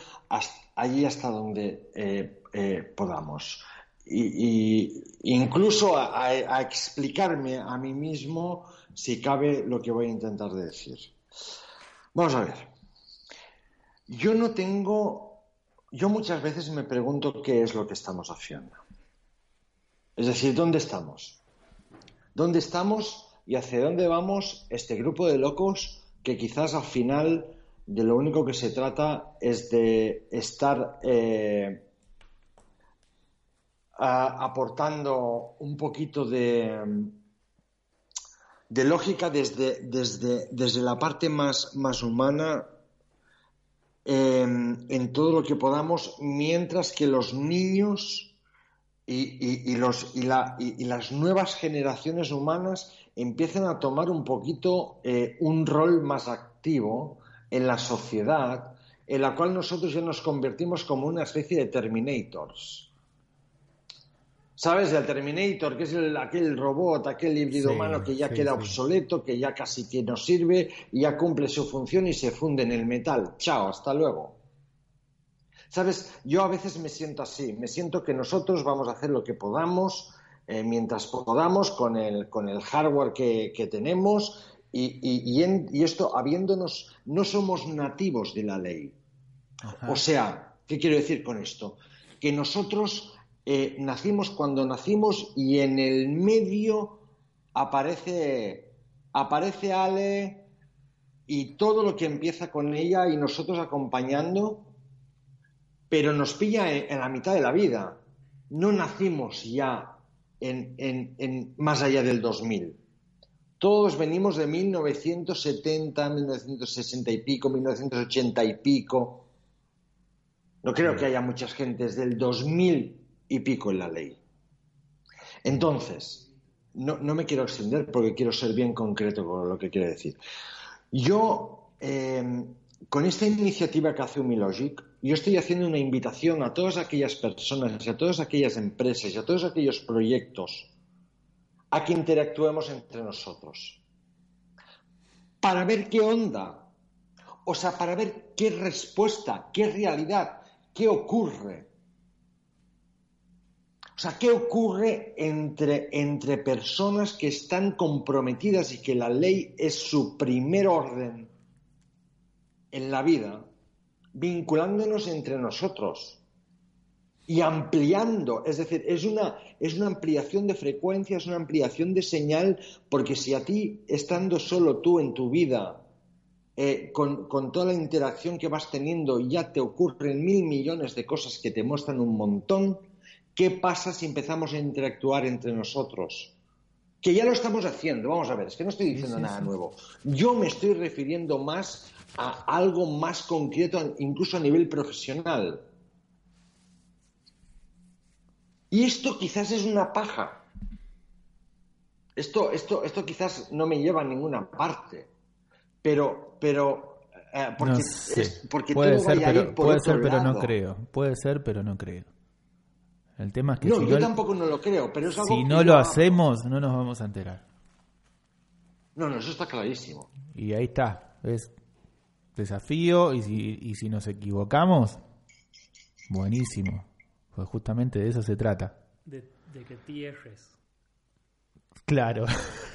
C: allí hasta donde eh, eh, podamos. Y, incluso a explicarme a mí mismo si cabe lo que voy a intentar decir. Vamos a ver. Yo no tengo, yo muchas veces me pregunto qué es lo que estamos haciendo. Es decir, ¿dónde estamos? ¿Dónde estamos y hacia dónde vamos este grupo de locos que quizás al final de lo único que se trata es de estar eh, aportando un poquito de, de lógica desde, desde, desde la parte más, más humana em, en todo lo que podamos, mientras que los niños y, y, los, y, la, y, las nuevas generaciones humanas empiezan a tomar un poquito eh, un rol más activo en la sociedad, en la cual nosotros ya nos convertimos como una especie de terminators ¿Sabes? El Terminator, que es aquel robot, aquel híbrido humano que ya queda obsoleto, que ya casi que no sirve, y ya cumple su función y se funde en el metal. Chao, hasta luego. ¿Sabes? Yo a veces me siento así, me siento que nosotros vamos a hacer lo que podamos, eh, mientras podamos, con el, con el hardware que, tenemos, y, y, esto habiéndonos, no somos nativos de la ley. O sea, ¿qué quiero decir con esto? Que nosotros eh, nacimos cuando nacimos y en el medio aparece, aparece Ale y todo lo que empieza con ella y nosotros acompañando, pero nos pilla en, la mitad de la vida. No nacimos ya en, en, más allá del 2000. Todos venimos de 1970, 1960 y pico, 1980 y pico. No creo que haya muchas gentes del 2000 y pico en la ley. Entonces, no, me quiero extender porque quiero ser bien concreto con lo que quiero decir. Yo, em, con esta iniciativa que hace Humilogic, yo estoy haciendo una invitación a todas aquellas personas, a todas aquellas empresas y a todos aquellos proyectos a que interactuemos entre nosotros. Para ver qué onda. O sea, para ver qué respuesta, qué realidad, qué ocurre o sea, ¿qué ocurre entre, entre personas que están comprometidas y que la ley es su primer orden en la vida, vinculándonos entre nosotros y ampliando? Es decir, es una, es una ampliación de frecuencia, es una ampliación de señal, porque si a ti, estando solo tú en tu vida, eh, con, con, toda la interacción que vas teniendo, ya te ocurren mil millones de cosas que te muestran un montón, ¿Qué pasa si empezamos a interactuar entre nosotros? Que ya lo estamos haciendo, vamos a ver, es que no estoy diciendo nada nuevo. Yo me estoy refiriendo más a algo más concreto, incluso a nivel profesional. Y esto quizás es una paja. Esto, esto, esto quizás no me lleva a ninguna parte. Pero, pero eh, porque,
A: No sé.
C: es- porque
A: puede
C: todo
A: ser,
C: vaya a
A: pero,
C: ir por
A: puede
C: otro
A: ser, pero no creo. Puede ser, pero no creo. El tema es que
C: No,
A: si,
C: yo
A: no,
C: tampoco no lo creo, pero es algo
A: si
C: que
A: no
C: ya-
A: lo hacemos, no nos vamos a enterar.
C: No, no, eso está clarísimo.
A: Y ahí está. Es desafío y si, y si nos equivocamos, buenísimo. Pues justamente de eso se trata.
B: De, de que tierres.
A: Claro.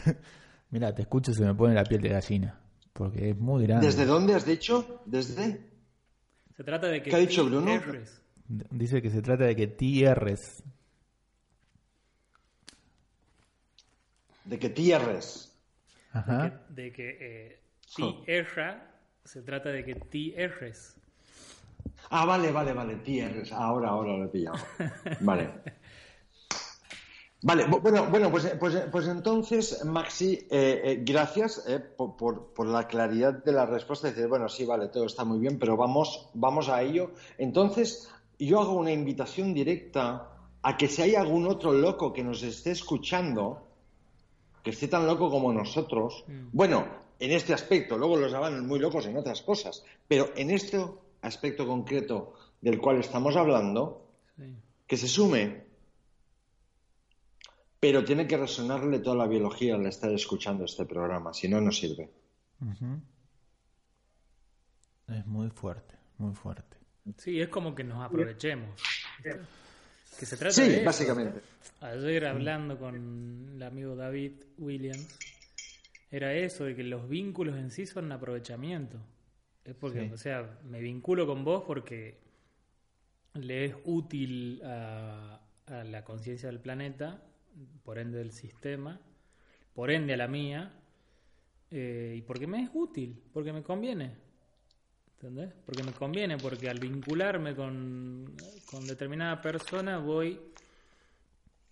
A: Mira, te escucho y se me pone la piel de gallina. Porque es muy grande.
C: ¿Desde dónde has dicho? ¿Desde?
B: Se trata de que
C: ¿Qué ha dicho Bruno?
B: tierres.
A: Dice que se trata de que tierres.
C: De que tierres.
A: Ajá.
B: que- de que eh, tierra se trata de que tierres.
C: Ah, vale, vale, vale, tierres. Ahora, ahora lo he pillado. Vale. Vale, bu- bueno, bueno pues, pues, pues entonces, Maxi, eh, eh, gracias eh, por, por- por la claridad de la respuesta. Decir, bueno, sí, vale, todo está muy bien, pero vamos, vamos a ello. Entonces, yo hago una invitación directa a que si hay algún otro loco que nos esté escuchando, que esté tan loco como nosotros, bueno, en este aspecto, luego los habrán muy locos en otras cosas, pero en este aspecto concreto del cual estamos hablando,
B: Sí.
C: que se sume, pero tiene que resonarle toda la biología al estar escuchando este programa, si no, no sirve.
A: Es muy fuerte, muy fuerte.
B: Sí, es como que nos aprovechemos. Que se trata
C: Sí,
B: de
C: básicamente.
B: Ayer hablando con el amigo David Williams, era eso, de que los vínculos en sí son un aprovechamiento. Es porque,
A: Sí.
B: o sea, me vinculo con vos porque le es útil a, a la conciencia del planeta, por ende del sistema, por ende a la mía, eh, y porque me es útil, porque me conviene. ¿Entendés? Porque me conviene, porque al vincularme con, con determinada persona voy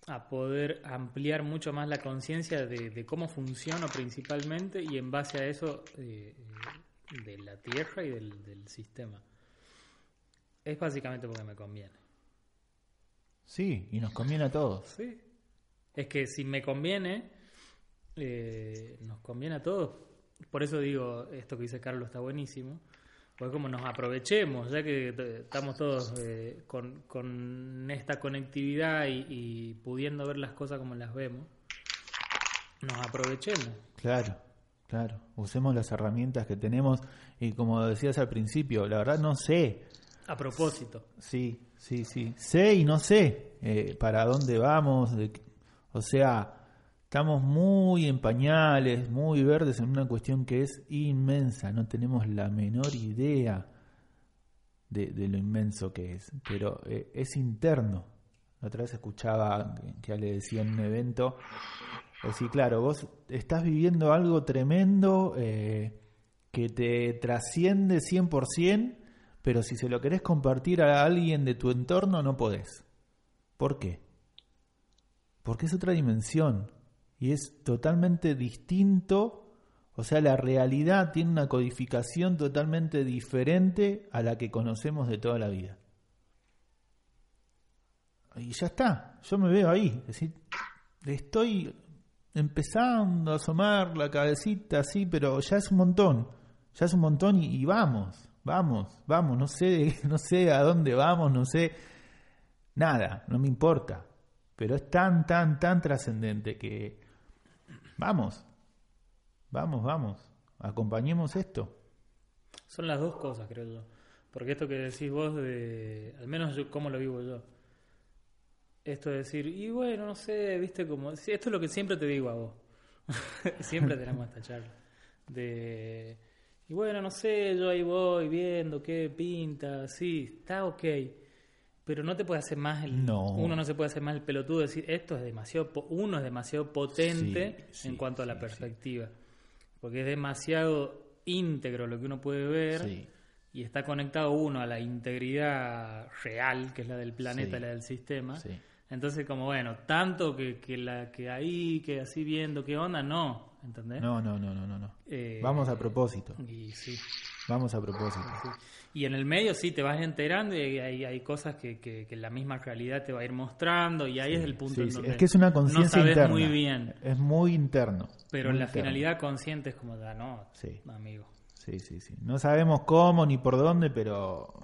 B: a poder ampliar mucho más la conciencia de, de cómo funciono principalmente y en base a eso eh, de la Tierra y del, del sistema. Es básicamente porque me conviene.
A: Sí, y nos conviene a todos.
B: Sí. Es que si me conviene, eh, nos conviene a todos. Por eso digo, esto que dice Carlos está buenísimo. Pues como nos aprovechemos, ya que estamos todos eh, con, con esta conectividad y, y pudiendo ver las cosas como las vemos, nos aprovechemos.
A: Claro, claro. Usemos las herramientas que tenemos y como decías al principio, la verdad no sé.
B: A propósito.
A: Sí, sí, sí. Sé y no sé eh, para dónde vamos. de o sea, estamos muy en pañales, muy verdes en una cuestión que es inmensa. No tenemos la menor idea de, lo inmenso que es. Pero eh, es interno. Otra vez escuchaba que- le decía en un evento. Pues sí, claro, vos estás viviendo algo tremendo eh, que te trasciende 100%, pero si se lo querés compartir a alguien de tu entorno, no podés. ¿Por qué? Porque es otra dimensión y es totalmente distinto, o sea, la realidad tiene una codificación totalmente diferente a la que conocemos de toda la vida. Y ya está, yo me veo ahí, es decir, estoy empezando a asomar la cabecita así, pero ya es un montón, ya es un montón y, y vamos, vamos, vamos, no sé, no sé a dónde vamos, no sé nada, no me importa, pero es tan, tan, tan trascendente que vamos, vamos, vamos, acompañemos esto.
B: Son las dos cosas, creo yo. Porque esto que decís vos, de, al menos yo, cómo lo vivo yo. Esto de decir, y bueno, no sé, viste como... esto es lo que siempre te digo a vos. siempre tenemos esta charla. De... Y bueno, no sé, yo ahí voy viendo qué pinta, sí, está ok. Pero no te puede hacer más el...
A: No.
B: Uno no se puede hacer más el pelotudo de decir, esto es demasiado... Uno es demasiado potente
A: Sí, sí,
B: en cuanto a la perspectiva. Porque es demasiado íntegro lo que uno puede ver y está conectado uno a la integridad real, que es la del planeta, la del sistema. Entonces, como bueno, tanto que, que la que ahí, que así viendo qué onda, no, ¿entendés?
A: No, no, no, no, no, no.
B: Eh,
A: Vamos a propósito,
B: Y sí,
A: vamos a propósito.
B: sí. Y en el medio sí te vas enterando y hay, hay cosas que, que, que la misma realidad te va a ir mostrando y ahí es el punto
A: Sí,
B: en
A: sí,
B: donde
A: Es que es una
B: no
A: conciencia
B: sabes
A: interna.
B: muy bien.
A: Es muy interno.
B: Pero
A: muy
B: la
A: interno.
B: finalidad consciente es como, da, no,
A: Sí.
B: amigo.
A: Sí, sí, sí. No sabemos cómo ni por dónde, pero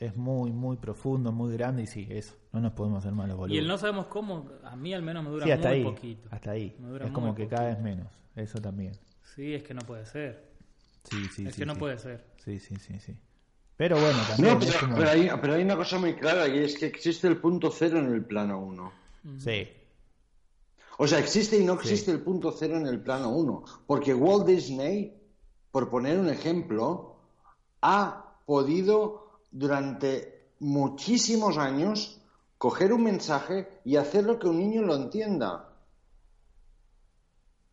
A: es muy, muy profundo, muy grande y sí, eso. No nos podemos hacer malos boludos.
B: Y el no sabemos cómo, a mí al menos me dura
A: sí, hasta
B: muy
A: ahí,
B: poquito.
A: hasta ahí.
B: Me dura
A: Es como que
B: poquito.
A: cada vez menos. Eso también.
B: Sí, es que no puede ser.
A: Sí, sí,
B: es
A: sí.
B: que no
A: sí.
B: puede ser.
A: Sí, sí, sí, sí. Pero bueno, también
C: No,
A: es
C: pero,
A: como...
C: pero hay, pero hay una cosa muy clara y es que existe el punto cero en el plano 1.
A: Sí,
C: O sea, existe y no existe el punto cero en el plano 1. Porque Walt Disney, por poner un ejemplo, ha podido durante muchísimos años coger un mensaje y hacerlo que un niño lo entienda.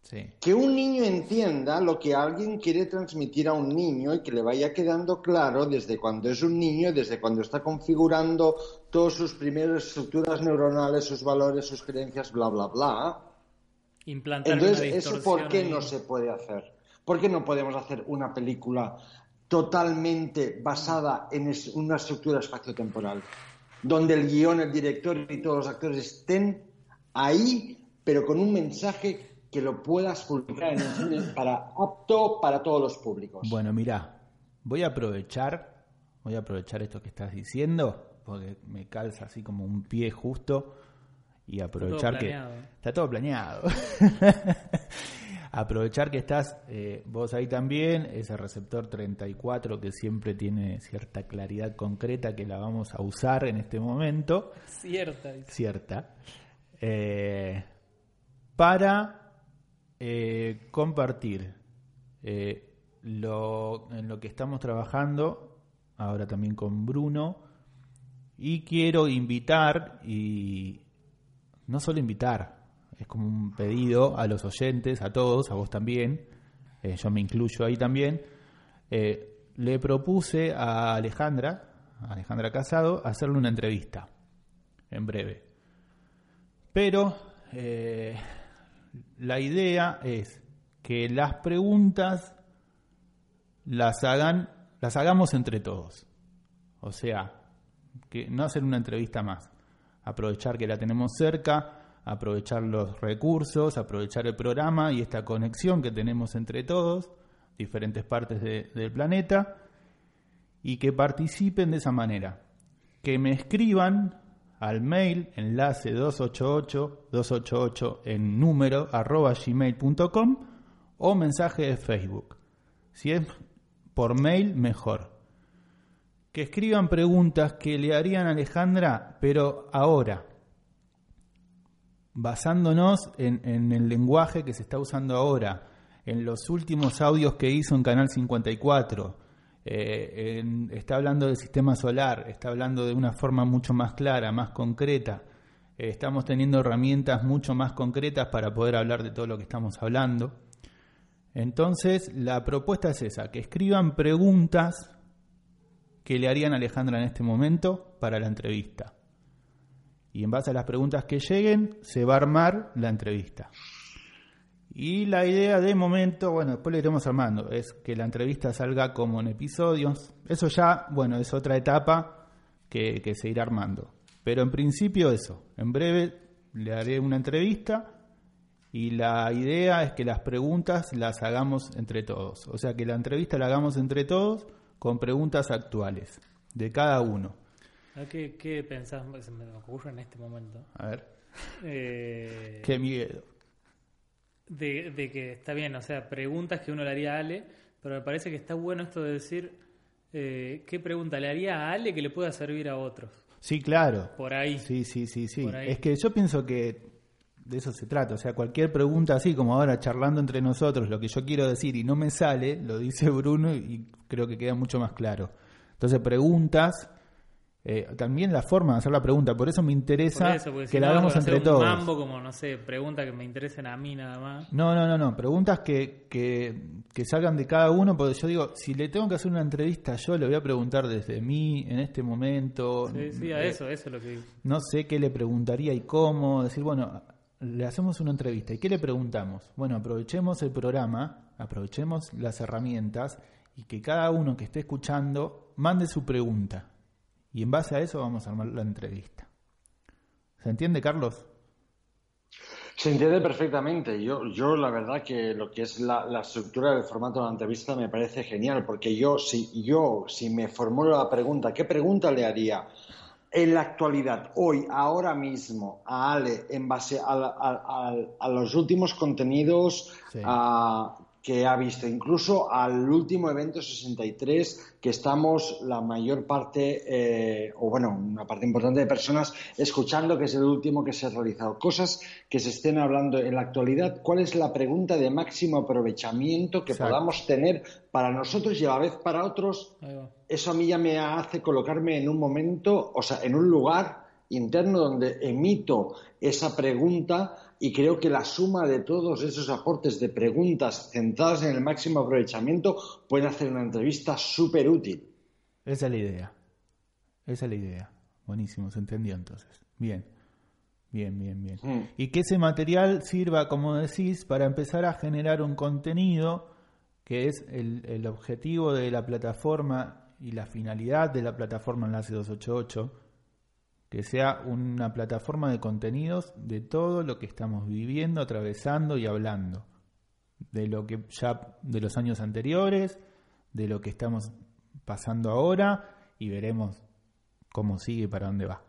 A: Sí.
C: Que un niño entienda lo que alguien quiere transmitir a un niño y que le vaya quedando claro desde cuando es un niño, desde cuando está configurando todas sus primeras estructuras neuronales, sus valores, sus creencias, bla, bla, bla.
B: Implantar
C: Entonces,
B: una
C: ¿eso por qué
B: ahí.
C: no se puede hacer? ¿Por qué no podemos hacer una película totalmente basada en una estructura espaciotemporal? Donde el guion, el director y todos los actores estén ahí, pero con un mensaje que lo puedas publicar en el cine para apto para todos los públicos.
A: Bueno, mira, voy a aprovechar, voy a aprovechar esto que estás diciendo, porque me calza así como un pie justo y aprovechar que
B: planeado.
A: está todo planeado. aprovechar que estás eh, vos ahí también, ese receptor 34 que siempre tiene cierta claridad concreta que la vamos a usar en este momento
B: Cierta.
A: cierta, eh, para eh, compartir eh, lo, en lo que estamos trabajando, ahora también con Bruno, y quiero invitar, y no solo invitar, es como un pedido a los oyentes, a todos, a vos también, eh, yo me incluyo ahí también, le propuse a Alejandra, a Alejandra Casado, hacerle una entrevista en breve. Pero la idea es que las preguntas las hagan, las hagamos entre todos. O sea, que no hacer una entrevista más. Aprovechar que la tenemos cerca, aprovechar los recursos, aprovechar el programa y esta conexión que tenemos entre todos, diferentes partes de- del planeta, y que participen de esa manera. Que me escriban al mail enlace 288 288 en número arroba gmail.com o mensaje de Facebook. Si es por mail, mejor. Que escriban preguntas que le harían a Alejandra, pero ahora, basándonos en, en el lenguaje que se está usando ahora, en los últimos audios que hizo en Canal 54, eh, está hablando del sistema solar, está hablando de una forma mucho más clara, más concreta. Eh, estamos teniendo herramientas mucho más concretas para poder hablar de todo lo que estamos hablando. Entonces, la propuesta es esa, que escriban preguntas que le harían a Alejandra en este momento para la entrevista. Y en base a las preguntas que lleguen, se va a armar la entrevista. Y la idea de momento, bueno, después lo iremos armando, es que la entrevista salga como en episodios. Eso ya, bueno, es otra etapa que, que se irá armando. Pero en principio eso, en breve le haré una entrevista y la idea es que las preguntas las hagamos entre todos. O sea, que la entrevista la hagamos entre todos con preguntas actuales de cada uno.
B: A ver, ¿Qué, qué pensás? Se me ocurre en este momento.
A: A ver,
B: Eh,
A: qué miedo.
B: De, de que está bien, o sea, preguntas que uno le haría a Ale, pero me parece que está bueno esto de decir eh, qué pregunta le haría a Ale que le pueda servir a otros.
A: Sí, claro.
B: Por ahí.
A: Sí, sí, sí, sí. Es que yo pienso que de eso se trata. O sea, cualquier pregunta así como ahora charlando entre nosotros, lo que yo quiero decir y no me sale, lo dice Bruno y creo que queda mucho más claro. Entonces, preguntas, eh, también la forma de hacer la pregunta. Por eso me interesa
B: eso,
A: que
B: si
A: la
B: no,
A: hagamos
B: hacer
A: entre
B: un
A: todos.
B: mambo como, no sé, preguntas que me interesen a mí nada más.
A: No, no, no, no. Preguntas que, que, que salgan de cada uno, porque yo digo, si le tengo que hacer una entrevista, yo le voy a preguntar desde mí, en este momento.
B: Sí, sí, a
A: Eh,
B: eso, eso es lo que digo.
A: no sé qué le preguntaría y cómo, decir, bueno, le hacemos una entrevista y qué le preguntamos. Bueno, aprovechemos el programa, aprovechemos las herramientas y que cada uno que esté escuchando mande su pregunta. Y en base a eso vamos a armar la entrevista. ¿Se entiende, Carlos?
C: Se entiende perfectamente. Yo, yo la verdad que lo que es la, la, estructura del formato de la entrevista me parece genial, porque yo si, yo, si me formulo la pregunta, ¿qué pregunta le haría en la actualidad, hoy, ahora mismo, a Ale, en base a, a, a los últimos contenidos sí que ha visto, incluso al último evento 63, que estamos la mayor parte, eh, o bueno, una parte importante de personas escuchando, que es el último que se ha realizado. Cosas que se estén hablando en la actualidad. ¿Cuál es la pregunta de máximo aprovechamiento que podamos tener para nosotros y a la vez para otros? Eso a mí ya me hace colocarme en un momento, o sea, en un lugar interno donde emito esa pregunta y creo que la suma de todos esos aportes de preguntas centradas en el máximo aprovechamiento puede hacer una entrevista súper útil.
A: Esa es la idea. Esa es la idea. Buenísimo, se entendió entonces. Bien, bien, bien, bien. Mm. Y que ese material sirva, como decís, para empezar a generar un contenido que es el, el objetivo de la plataforma y la finalidad de la plataforma Enlace 288 que sea una plataforma de contenidos de todo lo que estamos viviendo, atravesando y hablando, de lo que ya de los años anteriores, de lo que estamos pasando ahora y veremos cómo sigue para dónde va.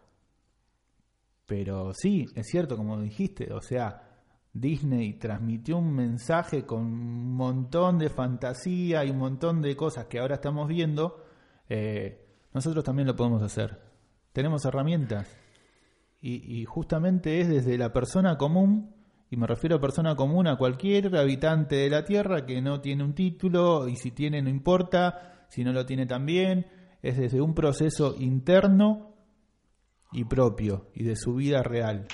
A: Pero sí, es cierto, como dijiste, o sea, Disney transmitió un mensaje con un montón de fantasía y un montón de cosas que ahora estamos viendo, eh, nosotros también lo podemos hacer tenemos herramientas. Y, justamente es desde la persona común, y me refiero a persona común a cualquier habitante de la Tierra que no tiene un título, y si tiene no importa, si no lo tiene también, es desde un proceso interno y propio, y de su vida real.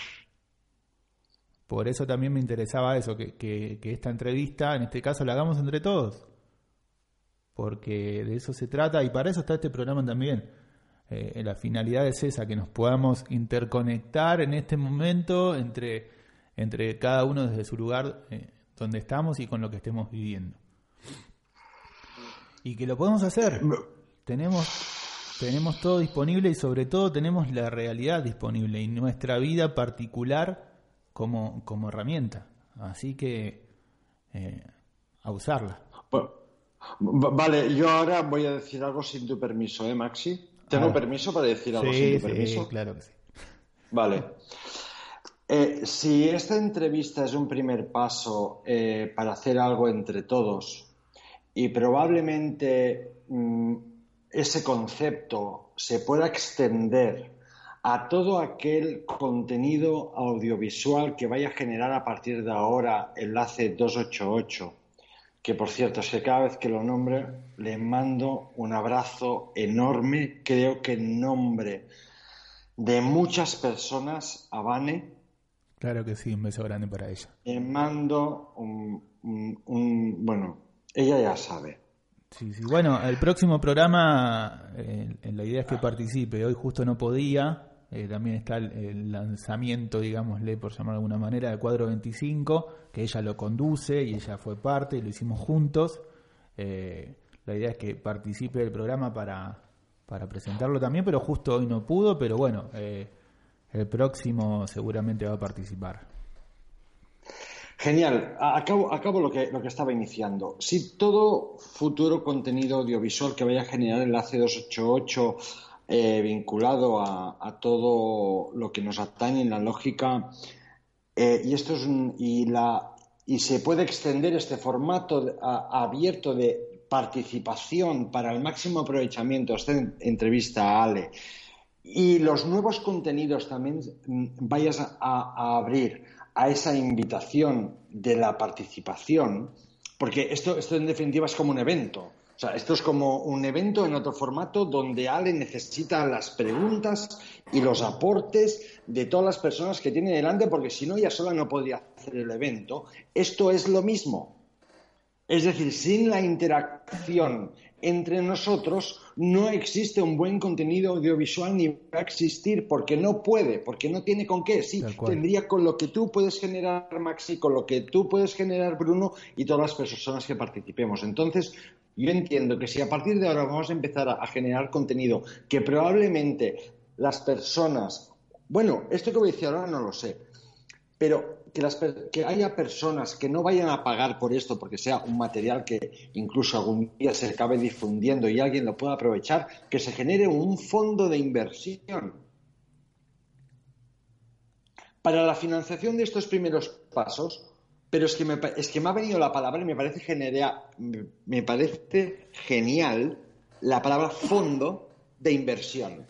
A: Por eso también me interesaba eso, que, que, esta entrevista, en este caso, la hagamos entre todos. Porque de eso se trata, y para eso está este programa también eh, la finalidad es esa, que nos podamos interconectar en este momento entre, entre cada uno desde su lugar eh, donde estamos y con lo que estemos viviendo. Y que lo podemos hacer. Tenemos, tenemos todo disponible y sobre todo tenemos la realidad disponible y nuestra vida particular como, como herramienta. Así que eh, a usarla.
C: vale, yo ahora voy a decir algo sin tu permiso, ¿eh, Maxi? ¿Tengo permiso para decir algo
A: sí,
C: permiso?
A: claro que sí.
C: Vale. Eh, si esta entrevista es un primer paso eh, para hacer algo entre todos y probablemente mm, ese concepto se pueda extender a todo aquel contenido audiovisual que vaya a generar a partir de ahora Enlace 288 que por cierto es que cada vez que lo nombre le mando un abrazo enorme, creo que en nombre de muchas personas a Vane.
A: Claro que sí, un beso grande para ella.
C: Le mando un, bueno, ella ya sabe.
A: Sí, sí. Bueno, el próximo programa, eh, la idea es que participe. Hoy justo no podía, eh, también está el, lanzamiento, digámosle, por llamar de alguna manera, de Cuadro 25, que ella lo conduce y ella fue parte, y lo hicimos juntos. Eh, la idea es que participe del programa para, para presentarlo también, pero justo hoy no pudo, pero bueno, eh, el próximo seguramente va a participar.
C: Genial. Acabo, acabo lo, que, lo que estaba iniciando. Si todo futuro contenido audiovisual que vaya a generar el AC288 eh, vinculado a, todo lo que nos atañe en la lógica. Eh, y esto es y la y se puede extender este formato abierto de participación para el máximo aprovechamiento. Esta entrevista a Ale. Y los nuevos contenidos también mm, vayas a, abrir a esa invitación de la participación porque esto, esto en definitiva es como un evento o sea, esto es como un evento en otro formato donde Ale necesita las preguntas y los aportes de todas las personas que tiene delante, porque si no, ella sola no podría hacer el evento. Esto es lo mismo. Es decir, sin la interacción entre nosotros no existe un buen contenido audiovisual ni va a existir porque no puede, porque no tiene con qué. Sí, tendría con lo que tú puedes generar, Maxi, con lo que tú puedes generar, Bruno, y todas las personas que participemos. Entonces, yo entiendo que si a partir de ahora vamos a empezar a, generar contenido que probablemente las personas, bueno, esto que voy a decir ahora no lo sé, pero que, las, que haya personas que no vayan a pagar por esto porque sea un material que incluso algún día se acabe difundiendo y alguien lo pueda aprovechar, que se genere un fondo de inversión. Para la financiación de estos primeros pasos, pero es que me, es que me ha venido la palabra y me parece, genera, me parece genial la palabra fondo de inversión.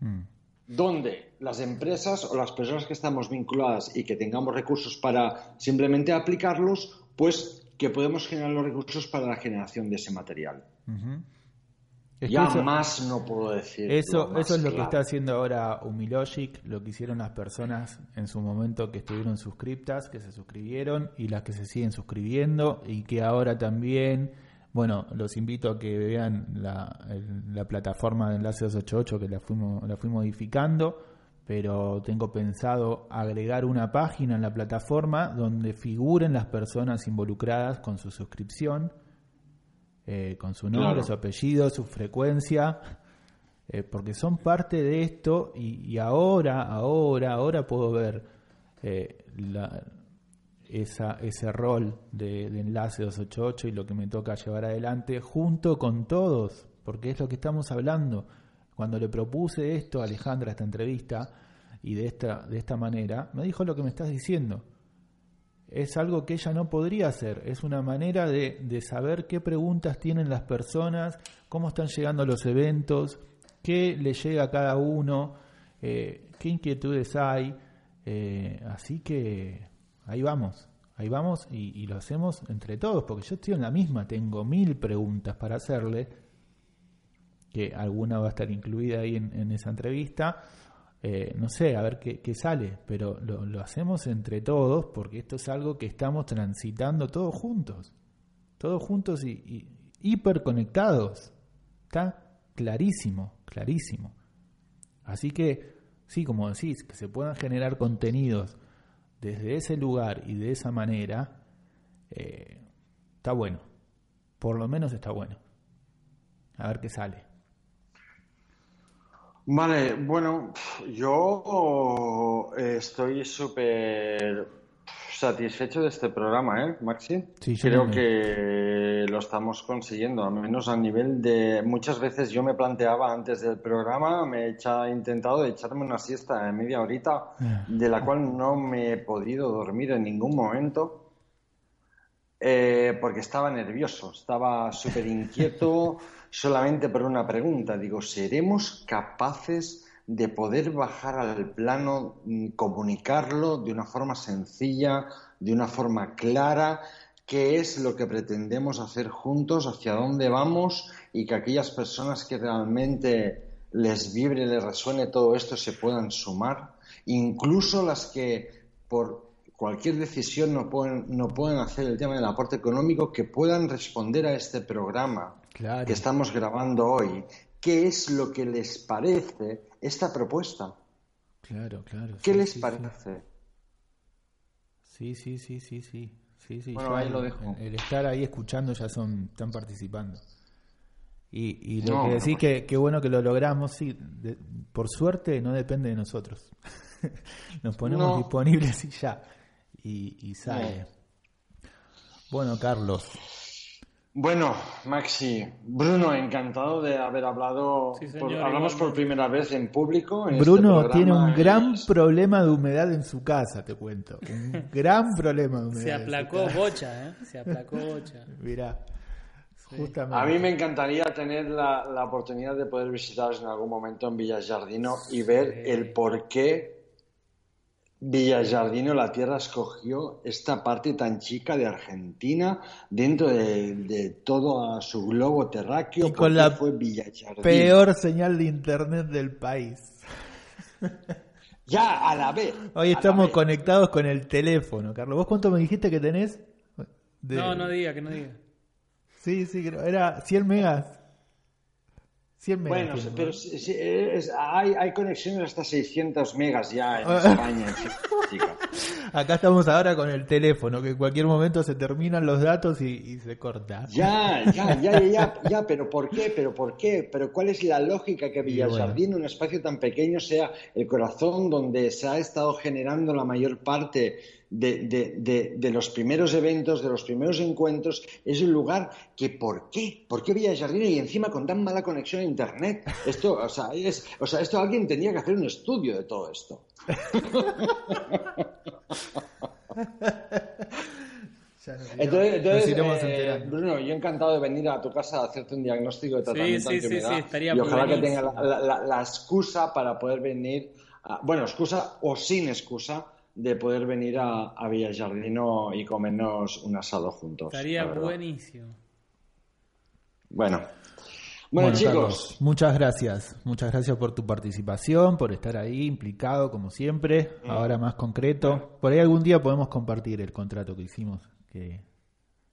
C: Mm. Donde las empresas o las personas que estamos vinculadas y que tengamos recursos para simplemente aplicarlos, pues que podemos generar los recursos para la generación de ese material. Ya más no puedo decir.
A: Eso, eso es lo que está haciendo ahora Humilogic, lo que hicieron las personas en su momento que estuvieron suscriptas, que se suscribieron y las que se siguen suscribiendo y que ahora también, bueno, los invito a que vean la, la plataforma de Enlace 288 que la fuimos, la fui modificando, pero tengo pensado agregar una página en la plataforma donde figuren las personas involucradas con su suscripción eh, con su nombre, su apellido, su frecuencia, eh, porque son parte de esto y, ahora, ahora, ahora puedo ver eh, esa, ese rol de, de, Enlace 288 y lo que me toca llevar adelante junto con todos, porque es lo que estamos hablando. Cuando le propuse esto a Alejandra, esta entrevista, y de esta, de esta manera, me dijo lo que me estás diciendo es algo que ella no podría hacer, es una manera de, de, saber qué preguntas tienen las personas, cómo están llegando los eventos, qué le llega a cada uno, eh, qué inquietudes hay. Eh, así que ahí vamos, ahí vamos y, lo hacemos entre todos, porque yo estoy en la misma, tengo mil preguntas para hacerle, que alguna va a estar incluida ahí en, en esa entrevista eh, no sé, a ver qué, sale, pero lo, hacemos entre todos porque esto es algo que estamos transitando todos juntos, todos juntos y, y hiperconectados. Está clarísimo, clarísimo. Así que, sí, como decís, que se puedan generar contenidos desde ese lugar y de esa manera, eh, está bueno. Por lo menos está bueno. A ver qué sale.
C: Vale, bueno, yo eh, estoy súper satisfecho de este programa, ¿eh, Maxi?
A: Sí,
C: Creo que lo estamos consiguiendo, al menos a nivel de... Muchas veces yo me planteaba antes del programa, me he intentado echarme una siesta de media horita, de la cual no me he podido dormir en ningún momento. Eh, porque estaba nervioso, estaba súper inquieto solamente por una pregunta. Digo, ¿seremos capaces de poder bajar al plano, mm, comunicarlo de una forma sencilla, de una forma clara? ¿Qué es lo que pretendemos hacer juntos? ¿Hacia dónde vamos? Y que aquellas personas que realmente les vibre, les resuene todo esto se puedan sumar. Incluso las que por cualquier decisión no pueden, no pueden hacer el tema del aporte económico, que puedan responder a este programa que estamos grabando hoy. ¿Qué es lo que les parece esta propuesta?
A: Claro, claro.
C: ¿Qué les parece?
A: Sí, sí, sí, sí, sí. sí, sí
C: bueno, ahí lo dejo.
A: El, estar ahí escuchando ya son, están participando. Y, y lo que decís, que, que, bueno que lo logramos, sí, por suerte no depende de nosotros. Nos ponemos disponibles y ya y, sale. Bueno, Carlos.
C: Bueno, Maxi, Bruno, encantado de haber hablado. hablamos por primera vez en público.
A: Bruno este tiene un gran problema de humedad en su casa, te cuento. Un gran problema de humedad.
B: Se aplacó bocha, ¿eh? Se aplacó bocha.
A: Mira,
C: justamente. A mí me encantaría tener la, la, oportunidad de poder visitaros en algún momento en Villa Jardino y ver el por qué Villallardino La Tierra escogió esta parte tan chica de Argentina dentro de, todo su globo terráqueo.
A: Y con la fue peor señal de internet del país.
C: Ya, a la vez.
A: Hoy estamos conectados con el teléfono, Carlos. ¿Vos cuánto me dijiste que tenés?
B: No, no diga, que no diga.
A: Sí, sí, era 100 megas. 100 megas.
C: Bueno, pero hay, hay conexiones hasta 600 megas ya en España. en.
A: Acá estamos ahora con el teléfono, que en cualquier momento se terminan los datos y, y se corta.
C: Ya, ya, ya, ya, ya, ya, pero ¿por qué? ¿Pero por qué? ¿Pero cuál es la lógica que Villasardín, un espacio tan pequeño, sea el corazón donde se ha estado generando la mayor parte de, de- de- de los primeros eventos, de los primeros encuentros? Es un lugar que ¿por qué? ¿Por qué Villasardín y encima con tan mala conexión a Internet? Esto, o sea, es, o sea, esto alguien tendría que hacer un estudio de todo esto. Entonces, eh. Bruno, yo encantado de venir a tu casa a hacerte un diagnóstico de tratamiento
B: sí, sí, sí, estaría
C: y ojalá que tenga la, la- la- la excusa para poder venir, a- bueno, excusa o sin excusa, de poder venir a, a Villallardino y comernos un asado juntos.
B: Estaría buenísimo.
C: Bueno, bueno, chicos,
A: Carlos, muchas gracias. Muchas gracias por tu participación, por estar ahí implicado como siempre.
C: Mm.
A: Ahora más concreto. Por ahí algún día podemos compartir el contrato que hicimos. Que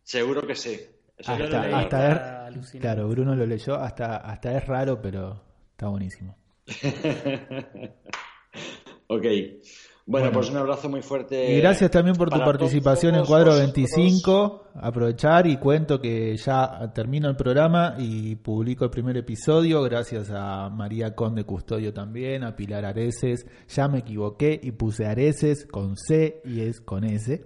C: seguro que sí. Eso
A: hasta,
B: leí,
A: hasta es- claro, Bruno lo leyó. Hasta, hasta es raro, pero está buenísimo.
C: ok. Bueno,
A: Bueno.
C: pues un abrazo muy fuerte.
A: Y gracias también por tu participación en Cuadro
C: vosotros.
A: 25. Aprovechar y cuento que ya termino el programa y publico el primer episodio. Gracias a María Conde Custodio también, a Pilar Areces. Ya me equivoqué y puse Areces con C y es con S.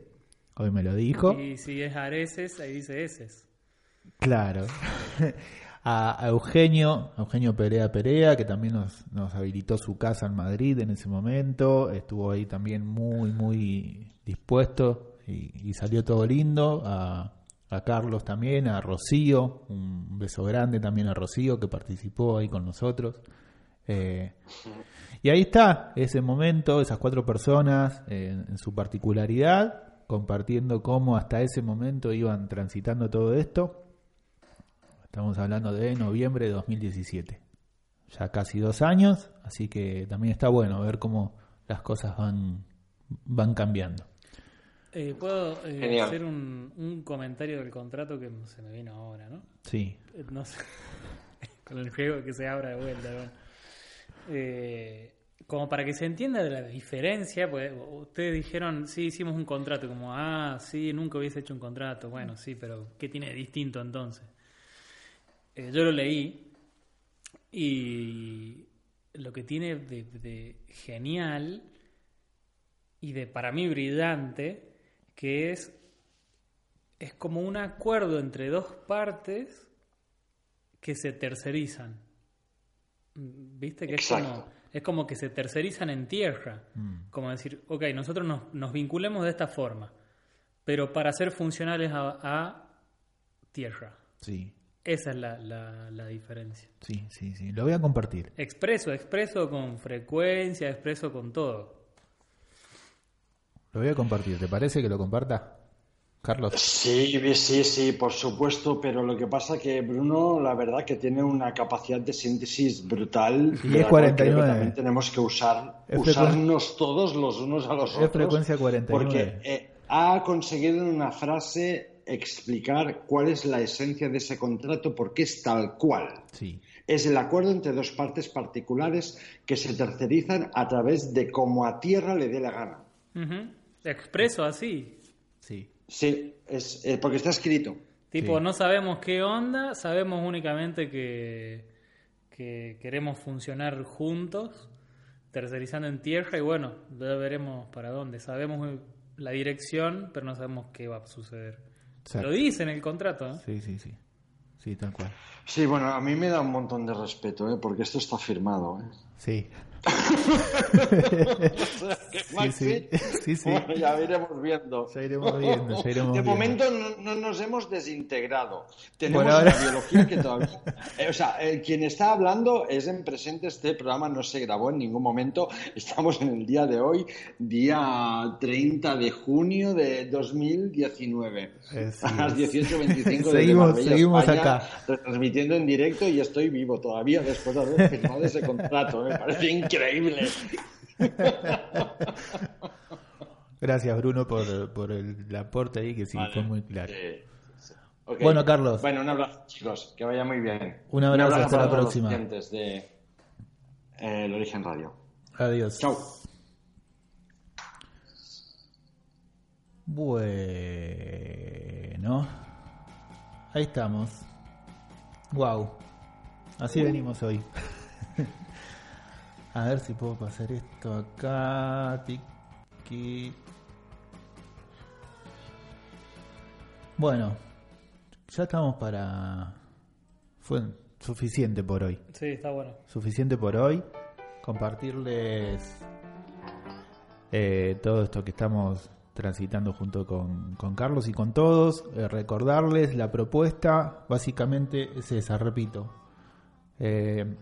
A: Hoy me lo dijo.
B: Y si es areces, ahí dice eses.
A: Claro. A, Eugenio, Eugenio Perea Perea, que también nos, nos habilitó su casa en Madrid en ese momento. Estuvo ahí también muy, muy dispuesto y, salió todo lindo. A, Carlos también, a Rocío, un beso grande también a Rocío que participó ahí con nosotros. Eh, y ahí está, ese momento, esas cuatro personas en su particularidad, compartiendo cómo hasta ese momento iban transitando todo esto. Estamos hablando de noviembre de 2017. Ya casi dos años, así que también está bueno ver cómo las cosas van, van cambiando.
B: Eh, Puedo eh, hacer un, un comentario del contrato que se me vino ahora, ¿no?
A: Sí,
B: Eh, No sé, con el juego que se abra de vuelta. bueno. Eh, como para que se entienda de la diferencia, pues ustedes dijeron, sí, hicimos un contrato, como, ah, sí, nunca hubiese hecho un contrato. Bueno, sí, pero ¿qué tiene de distinto entonces? Eh, yo lo leí y lo que tiene de, de genial y de para mí brillante, que es, es como un acuerdo entre dos partes que se tercerizan. Mm, ¿Viste? Que es como, es como que se tercerizan en tierra.
A: Mm.
B: Como decir, ok, nosotros nos, nos vinculemos de esta forma, pero para ser funcionales a, a tierra.
A: sí,
B: Esa es la, la, la diferencia.
A: sí, sí, sí. Lo voy a compartir.
B: Expreso, expreso con frecuencia, expreso con todo.
A: Lo voy a compartir. ¿Te parece que lo comparta? Carlos.
C: Sí, sí, sí, por supuesto, pero lo que pasa que Bruno, la verdad que tiene una capacidad de síntesis brutal.
A: Y es
C: la cual creo que
A: 49.
C: también tenemos que usar,
A: Es
C: usarnos todos los unos a los
A: Es
C: otros.
A: frecuencia 49.
C: Porque eh, ha conseguido en una frase explicar cuál es la esencia de ese contrato, porque es tal cual.
A: Sí,
C: Es el acuerdo entre dos partes particulares que se tercerizan a través de como a tierra le dé la gana.
B: Ujú. Expreso así.
A: sí.
C: Sí, es, eh, porque está escrito.
B: Tipo,
A: Sí.
B: no sabemos qué onda, sabemos únicamente que, que queremos funcionar juntos, tercerizando en tierra y bueno, ya veremos para dónde. Sabemos la dirección, pero no sabemos qué va a suceder.
A: Exacto.
B: Lo dice en el contrato, ¿eh?
A: Sí, sí, sí. Sí, tal cual.
C: Sí, bueno, a mí me da un montón de respeto, ¿eh? porque esto está firmado. ¿eh?
A: Sí.
C: Maxi,
A: sí. Sí, sí.
C: Bueno, ya iremos viendo.
A: Ya iremos viendo, ya iremos
C: de
A: viendo.
C: momento no, no nos hemos desintegrado. Tenemos
A: Por ahora.
C: una biología que todavía... Eh, o sea, eh, quien está hablando es en presente. Este programa no se grabó en ningún momento. Estamos en el día de hoy, día 30 de junio de 2019.
A: Eh, sí,
C: a las
A: es.
C: 18.25 desde
A: Seguimos- seguimos
C: España,
A: acá.
C: Transmitiendo en directo y estoy vivo todavía después de haber firmado ese contrato. Me parece increíble.
A: Gracias, Bruno, por, por el, el aporte ahí, que sí,
C: Vale.
A: fue muy claro.
C: Sí.
A: Bueno, Carlos.
C: Bueno, un abrazo, chicos. Que vaya muy bien.
A: Un abrazo, hasta
C: para
A: la
C: los
A: próxima.
C: oyentes de eh, El Origen Radio.
A: Adiós.
C: Chao.
A: Bueno. Ahí estamos. Wow. Así venimos hoy. A ver si puedo pasar esto acá. Tiki. Bueno, ya estamos para... Fue suficiente por hoy.
B: Sí, está bueno.
A: Suficiente por hoy. Compartirles eh, todo esto que estamos transitando junto con, con Carlos y con todos. Eh, recordarles la propuesta. Básicamente es esa, repito. Eh,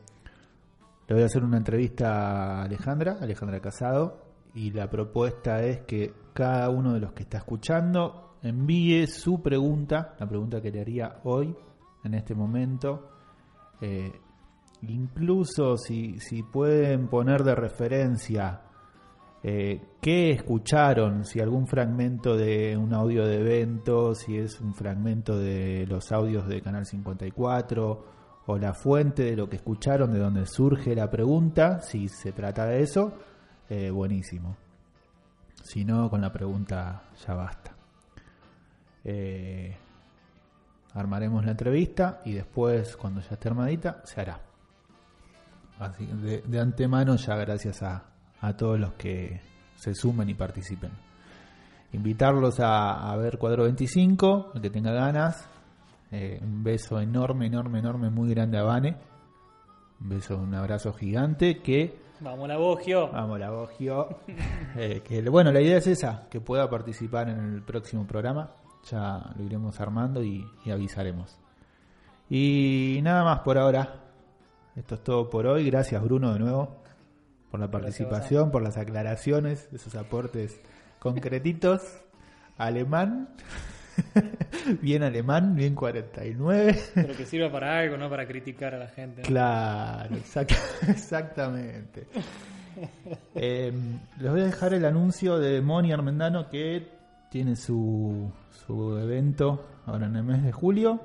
A: le voy a hacer una entrevista a Alejandra, Alejandra Casado, y la propuesta es que cada uno de los que está escuchando envíe su pregunta, la pregunta que le haría hoy, en este momento. Eh, incluso si, si pueden poner de referencia eh, qué escucharon, si algún fragmento de un audio de evento, si es un fragmento de los audios de Canal 54 o la fuente de lo que escucharon, de donde surge la pregunta, si se trata de eso, eh, buenísimo. Si no, con la pregunta ya basta. Eh, armaremos la entrevista y después, cuando ya esté armadita, se hará. Así que de, antemano, ya gracias a, a todos los que se sumen y participen. Invitarlos a, a ver Cuadro 25, el que tenga ganas. Eh, un beso enorme, enorme, enorme, muy grande a Vane. Un beso, un abrazo gigante que
B: Vamos la Gio.
A: Vamos, la Gio. Eh, que, bueno, la idea es esa, que pueda participar en el próximo programa. Ya lo iremos armando y, y avisaremos. Y nada más por ahora. Esto es todo por hoy. Gracias, Bruno, de nuevo, por la participación, por las aclaraciones, esos aportes concretitos. Alemán. bien alemán, bien 49.
B: Pero que sirva para algo, no para criticar a la gente. ¿no?
A: Claro, exact- exactamente. Eh, les voy a dejar el anuncio de Moni Armendano que tiene su, su evento ahora en el mes de julio.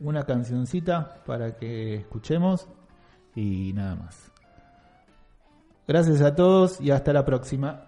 A: Una cancioncita para que escuchemos y nada más. Gracias a todos y hasta la próxima.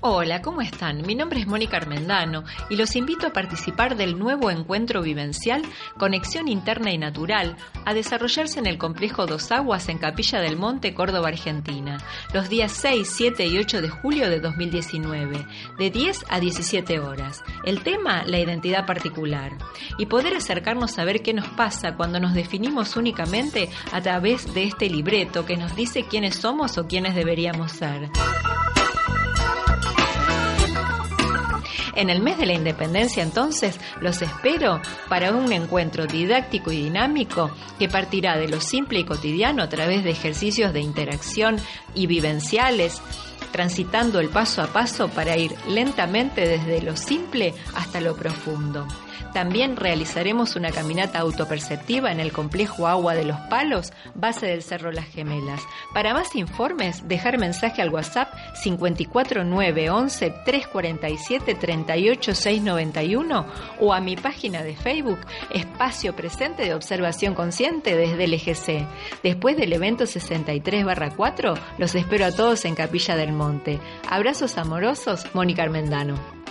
D: Hola, ¿cómo están? Mi nombre es Mónica Armendano y los invito a participar del nuevo encuentro vivencial Conexión Interna y Natural a desarrollarse en el complejo Dos Aguas en Capilla del Monte, Córdoba, Argentina, los días 6, 7 y 8 de julio de 2019, de 10 a 17 horas. El tema, la identidad particular. Y poder acercarnos a ver qué nos pasa cuando nos definimos únicamente a través de este libreto que nos dice quiénes somos o quiénes deberíamos ser. En el mes de la independencia entonces los espero para un encuentro didáctico y dinámico que partirá de lo simple y cotidiano a través de ejercicios de interacción y vivenciales, transitando el paso a paso para ir lentamente desde lo simple hasta lo profundo. También realizaremos una caminata autoperceptiva en el complejo Agua de los Palos, base del Cerro Las Gemelas. Para más informes, dejar mensaje al WhatsApp 54911 347 38691 o a mi página de Facebook Espacio Presente de Observación Consciente desde el EGC. Después del evento 63-4, los espero a todos en Capilla del Monte. Abrazos amorosos, Mónica Armendano.